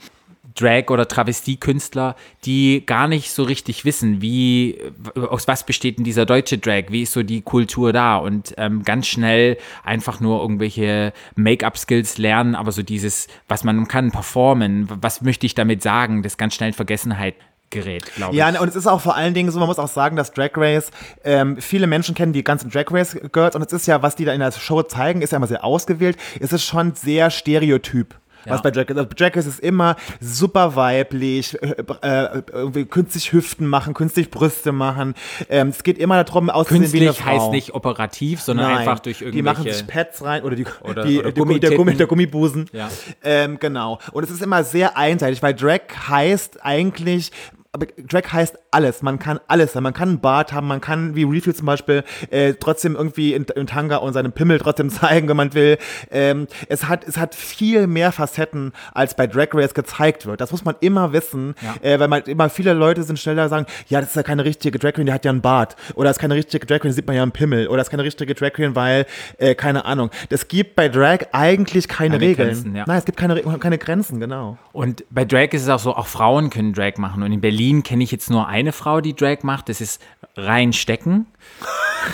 Drag- oder Travestie-Künstler, die gar nicht so richtig wissen, wie, aus was besteht denn dieser deutsche Drag, wie ist so die Kultur da und ähm, ganz schnell einfach nur irgendwelche Make-up-Skills lernen, aber so dieses, was man kann, performen, was möchte ich damit sagen, das ganz schnell in Vergessenheit gerät, glaube ich. Ja, und es ist auch vor allen Dingen so, man muss auch sagen, dass Drag Race, ähm, viele Menschen kennen die ganzen Drag Race Girls und es ist ja, was die da in der Show zeigen, ist ja immer sehr ausgewählt. Es ist schon sehr stereotyp. Was bei Drag Race, Drag Race ist immer super weiblich, äh, äh, irgendwie künstlich Hüften machen, künstlich Brüste machen. Ähm, es geht immer darum, auszusehen wie eine Künstlich Frau. heißt nicht operativ, sondern Nein, einfach durch Die irgendwelche... machen sich Pads rein oder die, Oder- die, oder die Gummi, der, Gummi, der Gummibusen. Ja. Ähm, genau. Und es ist immer sehr einseitig, weil Drag heißt eigentlich, aber Drag heißt alles. Man kann alles sein. Man kann einen Bart haben, man kann, wie Refill zum Beispiel, äh, trotzdem irgendwie in, in Tanga und seinen Pimmel trotzdem zeigen, wenn man will. Ähm, es, hat, es hat viel mehr Facetten, als bei Drag Race gezeigt wird. Das muss man immer wissen, Ja. äh, weil man immer viele Leute sind schneller sagen, ja, das ist ja keine richtige Drag Queen, die hat ja einen Bart. Oder das ist keine richtige Drag Queen, sieht man ja einen Pimmel. Oder das ist keine richtige Drag Queen, weil, äh, keine Ahnung. Es gibt bei Drag eigentlich keine, Keine Regeln. Grenzen, ja. Nein, es gibt keine, keine Grenzen, genau. Und bei Drag ist es auch so, auch Frauen können Drag machen. Und in Berlin kenne ich jetzt nur eine Frau, die Drag macht. Das ist Rein Stecken.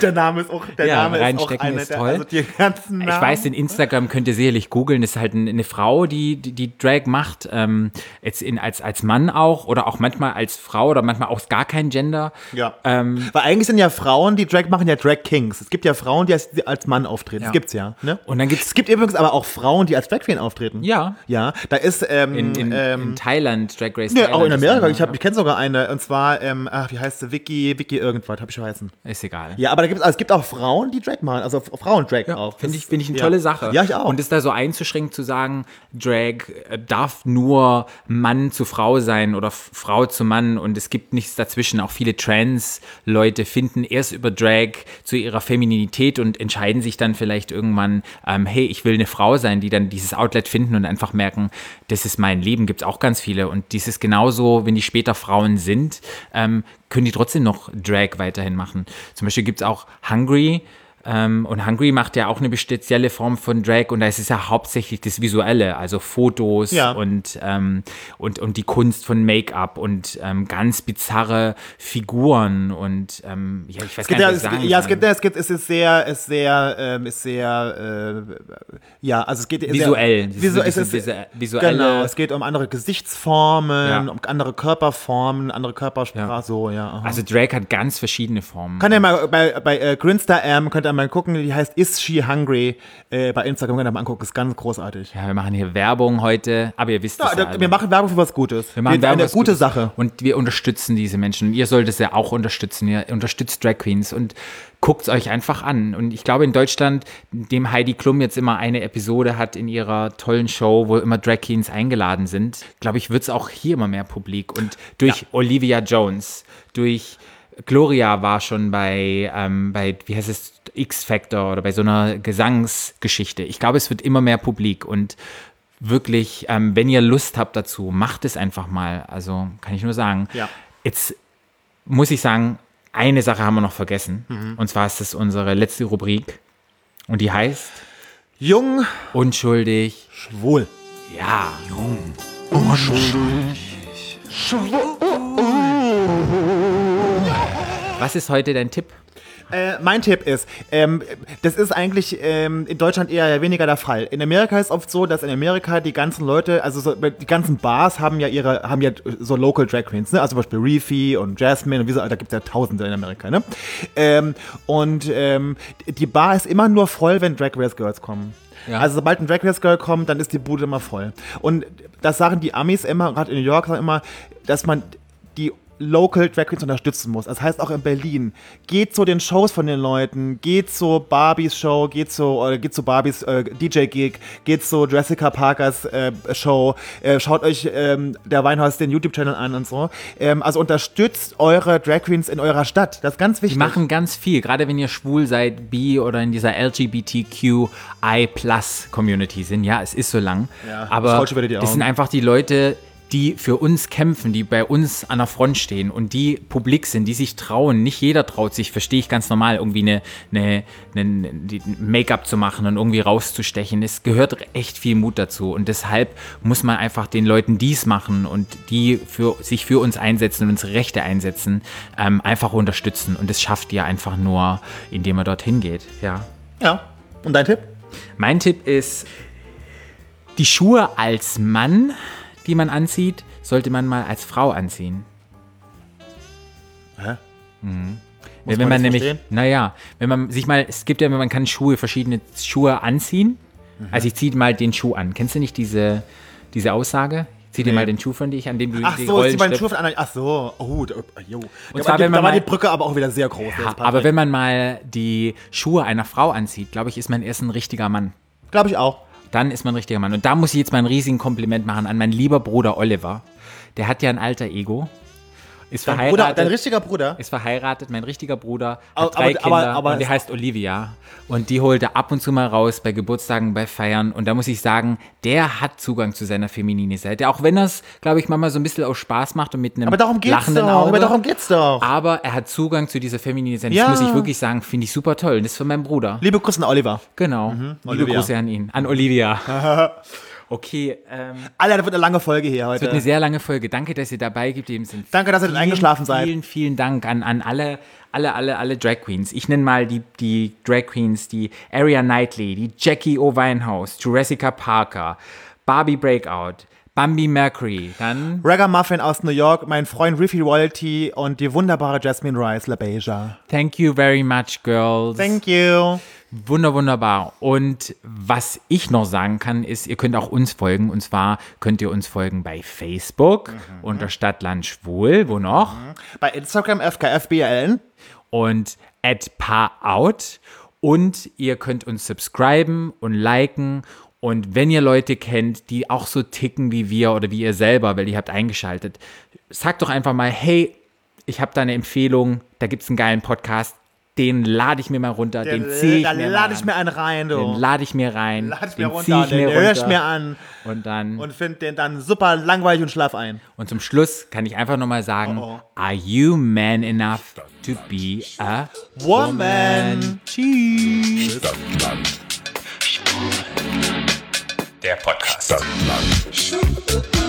Der Name ist auch, der Ja, Name ist auch reinstecken einer ist der, toll. also ganzen Namen. Ich weiß, in Instagram könnt ihr sicherlich googeln. Das ist halt ein- eine Frau, die, die, die Drag macht. Ähm, jetzt in, als, als Mann auch oder auch manchmal als Frau oder manchmal auch gar kein Gender. Ja. Ähm, Weil eigentlich sind ja Frauen, die Drag machen, ja Drag Kings. Es gibt ja Frauen, die als, die als Mann auftreten. Ja. Das gibt's ja. Ne? Und dann gibt's Es gibt übrigens aber auch Frauen, die als Drag Queen auftreten. Ja. Ja, da ist ähm, in, in, ähm, in Thailand, Drag Race Nee, Thailand. auch in Amerika. eine, Ich, hab- ich kenne sogar eine, und zwar, ähm, ach, wie heißt sie? Vicky, Vicky irgendwas, hab ich vergessen. Ist egal. Ja, aber da gibt's, also es gibt auch Frauen, die Drag machen, also Frauen-Drag auch. Finde ich, finde ich eine ja. tolle Sache. Ja, ich auch. Und es da so einzuschränken, zu sagen, Drag äh, darf nur Mann zu Frau sein oder Frau zu Mann und es gibt nichts dazwischen. Auch viele Trans-Leute finden erst über Drag zu ihrer Femininität und entscheiden sich dann vielleicht irgendwann, ähm, hey, ich will eine Frau sein, die dann dieses Outlet finden und einfach merken, das ist mein Leben. Gibt es auch ganz viele. Und dies ist genauso, wenn die später Frauen sind, ähm, können die trotzdem noch Drag weiterhin machen. Zum Beispiel gibt es auch Hungry. Ähm, und Hungry macht ja auch eine spezielle Form von Drag und da ist es ja hauptsächlich das Visuelle, also Fotos Ja. und, ähm, und, und die Kunst von Make-up und ähm, ganz bizarre Figuren und ähm, ja, ich weiß Es gar nicht, ja, was ich es, sagen ja, es gibt, es gibt, es ist sehr, es ist sehr, ähm, ist sehr, äh, ja, also es geht Visuell. Sehr, visu, es ist, visuelle- Genau, es geht um andere Gesichtsformen, Ja. um andere Körperformen, andere Körpersprache, so, ja. aha. Also Drag hat ganz verschiedene Formen. Kann ihr mal bei, bei äh, Grinstar M, könnt ihr mal gucken, die heißt Is She Hungry äh, bei Instagram, könnt ihr mal angucken, ist ganz großartig. Ja, wir machen hier Werbung heute, aber ihr wisst Ja, es ja da, wir machen Werbung für was Gutes. Wir machen Für Werbung eine was gute Gutes. Sache. Und wir unterstützen diese Menschen. Und ihr solltet es ja auch unterstützen. Ihr unterstützt Drag Queens und guckt es euch einfach an. Und ich glaube, in Deutschland, dem Heidi Klum jetzt immer eine Episode hat in ihrer tollen Show, wo immer Drag Queens eingeladen sind, glaube ich, wird es auch hier immer mehr Publik. Und durch Olivia Jones, durch Gloria war schon bei, ähm, bei wie heißt es, X-Factor oder bei so einer Gesangsgeschichte. Ich glaube, es wird immer mehr Publik und wirklich, ähm, wenn ihr Lust habt dazu, macht es einfach mal. Also kann ich nur sagen. Ja. Jetzt muss ich sagen, eine Sache haben wir noch vergessen. Mhm. Und zwar ist das unsere letzte Rubrik. Und die heißt Jung, Unschuldig. schwul. Ja. Was ist heute dein Tipp? Äh, mein Tipp ist, ähm, das ist eigentlich ähm, in Deutschland eher weniger der Fall. In Amerika ist oft so, dass in Amerika die ganzen Leute, also so, die ganzen Bars haben ja ihre, haben ja so Local Drag Queens, ne? Also zum Beispiel Reefy und Jasmine und wie so, da gibt es ja Tausende in Amerika, ne? Ähm, und ähm, die Bar ist immer nur voll, wenn Drag Race Girls kommen. Ja. Also sobald ein Drag Race Girl kommt, dann ist die Bude immer voll. Und das sagen die Amis immer, gerade in New York sagen immer, dass man die Local Drag Queens unterstützen muss. Das heißt auch in Berlin. Geht zu den Shows von den Leuten, geht zu Barbies Show, geht zu, oder geht zu Barbies äh, DJ-Gig, geht zu Jessica Parkers äh, Show, äh, schaut euch ähm, der Weinhaus den YouTube-Channel an und so. Ähm, also unterstützt eure Drag Queens in eurer Stadt. Das ist ganz Die wichtig. machen ganz viel, gerade wenn ihr schwul seid, bi oder in dieser LGBTQI-Plus-Community sind. Ja, es ist so lang. Ja, es aber die das sind einfach die Leute, die für uns kämpfen, die bei uns an der Front stehen und die publik sind, die sich trauen. Nicht jeder traut sich, verstehe ich ganz normal, irgendwie eine, eine, eine, Make-up zu machen und irgendwie rauszustechen. Es gehört echt viel Mut dazu und deshalb muss man einfach den Leuten dies machen und die für, sich für uns einsetzen und unsere Rechte einsetzen, ähm, einfach unterstützen. Und das schafft ihr einfach nur, indem man dorthin geht. Ja. Ja. Und dein Tipp? Mein Tipp ist, die Schuhe als Mann, die man anzieht, sollte man mal als Frau anziehen. Hä? Mhm. Muss wenn man man das nämlich, verstehen? naja, wenn man sich mal, es gibt ja, man kann Schuhe, verschiedene Schuhe anziehen. Mhm. Also ich ziehe mal den Schuh an. Kennst du nicht diese, diese Aussage? Zieh dir Nee. mal den Schuh von dich an, dem du Ach die so, Rollen beiden schleppst. Schuhe von anderen. Ach so, oh, da, jo. Und da, zwar, war, wenn die, man da war die Brücke aber auch wieder sehr groß. Ja, aber wenn man mal die Schuhe einer Frau anzieht, glaube ich, ist man erst ein richtiger Mann. Glaube ich auch. Dann ist man ein richtiger Mann. Und da muss ich jetzt mal ein riesigen Kompliment machen an meinen lieber Bruder Oliver. Der hat ja ein alter Ego. Ist Dein verheiratet. Bruder, dein richtiger Bruder? ist verheiratet, mein richtiger Bruder, Aber- hat drei aber- Kinder aber- aber und es- heißt Olivia. Und die holt er ab und zu mal raus bei Geburtstagen, bei Feiern. Und da muss ich sagen, der hat Zugang zu seiner femininen Seite. Auch wenn es, glaube ich, manchmal so ein bisschen aus Spaß macht und mit einem Aber darum geht's lachenden doch. Auge. Aber darum geht's doch. Aber er hat Zugang zu dieser femininen Seite. Ja. Das muss ich wirklich sagen, finde ich super toll. Und das ist von meinem Bruder. Liebe Grüße an Oliver. Genau. Liebe Olivia. Grüße an ihn. An Olivia. Okay, ähm, Alter, das wird eine lange Folge hier es heute. wird eine sehr lange Folge. Danke, dass ihr dabei geblieben sind. Danke, dass ihr vielen, eingeschlafen seid. Vielen, vielen Dank an, an alle, alle, alle, alle Drag Queens. Ich nenne mal die, die Drag Queens, die Aria Knightley, die Jackie O. Winehouse, Jurassica Parker, Barbie Breakout, Bambi Mercury, dann Ragamuffin aus New York, mein Freund Riffy Royalty und die wunderbare Jasmine Rice LaBeija. Thank you very much, girls. Thank you. Wunder, wunderbar. Und was ich noch sagen kann, ist, ihr könnt auch uns folgen. Und zwar könnt ihr uns folgen bei Facebook unter Stadtland Schwul. Wo noch? Bei Instagram FKFBLN. Und at Paarout. Und ihr könnt uns subscriben und liken. Und wenn ihr Leute kennt, die auch so ticken wie wir oder wie ihr selber, weil ihr habt eingeschaltet, sagt doch einfach mal, hey, ich habe da eine Empfehlung, da gibt es einen geilen Podcast, den lade ich mir mal runter, den ziehe ich da mir lade ich an. mir einen rein, Den du. lade ich mir rein. Lade ich den mir zieh runter, ich den mir höre ich mir an Und dann. und finde den dann super langweilig und schlaf ein. Und zum Schluss kann ich einfach nochmal sagen: Oh, Are you man enough to be a Woman. Tschüss. Stadtland. Der Podcast. Stadtland.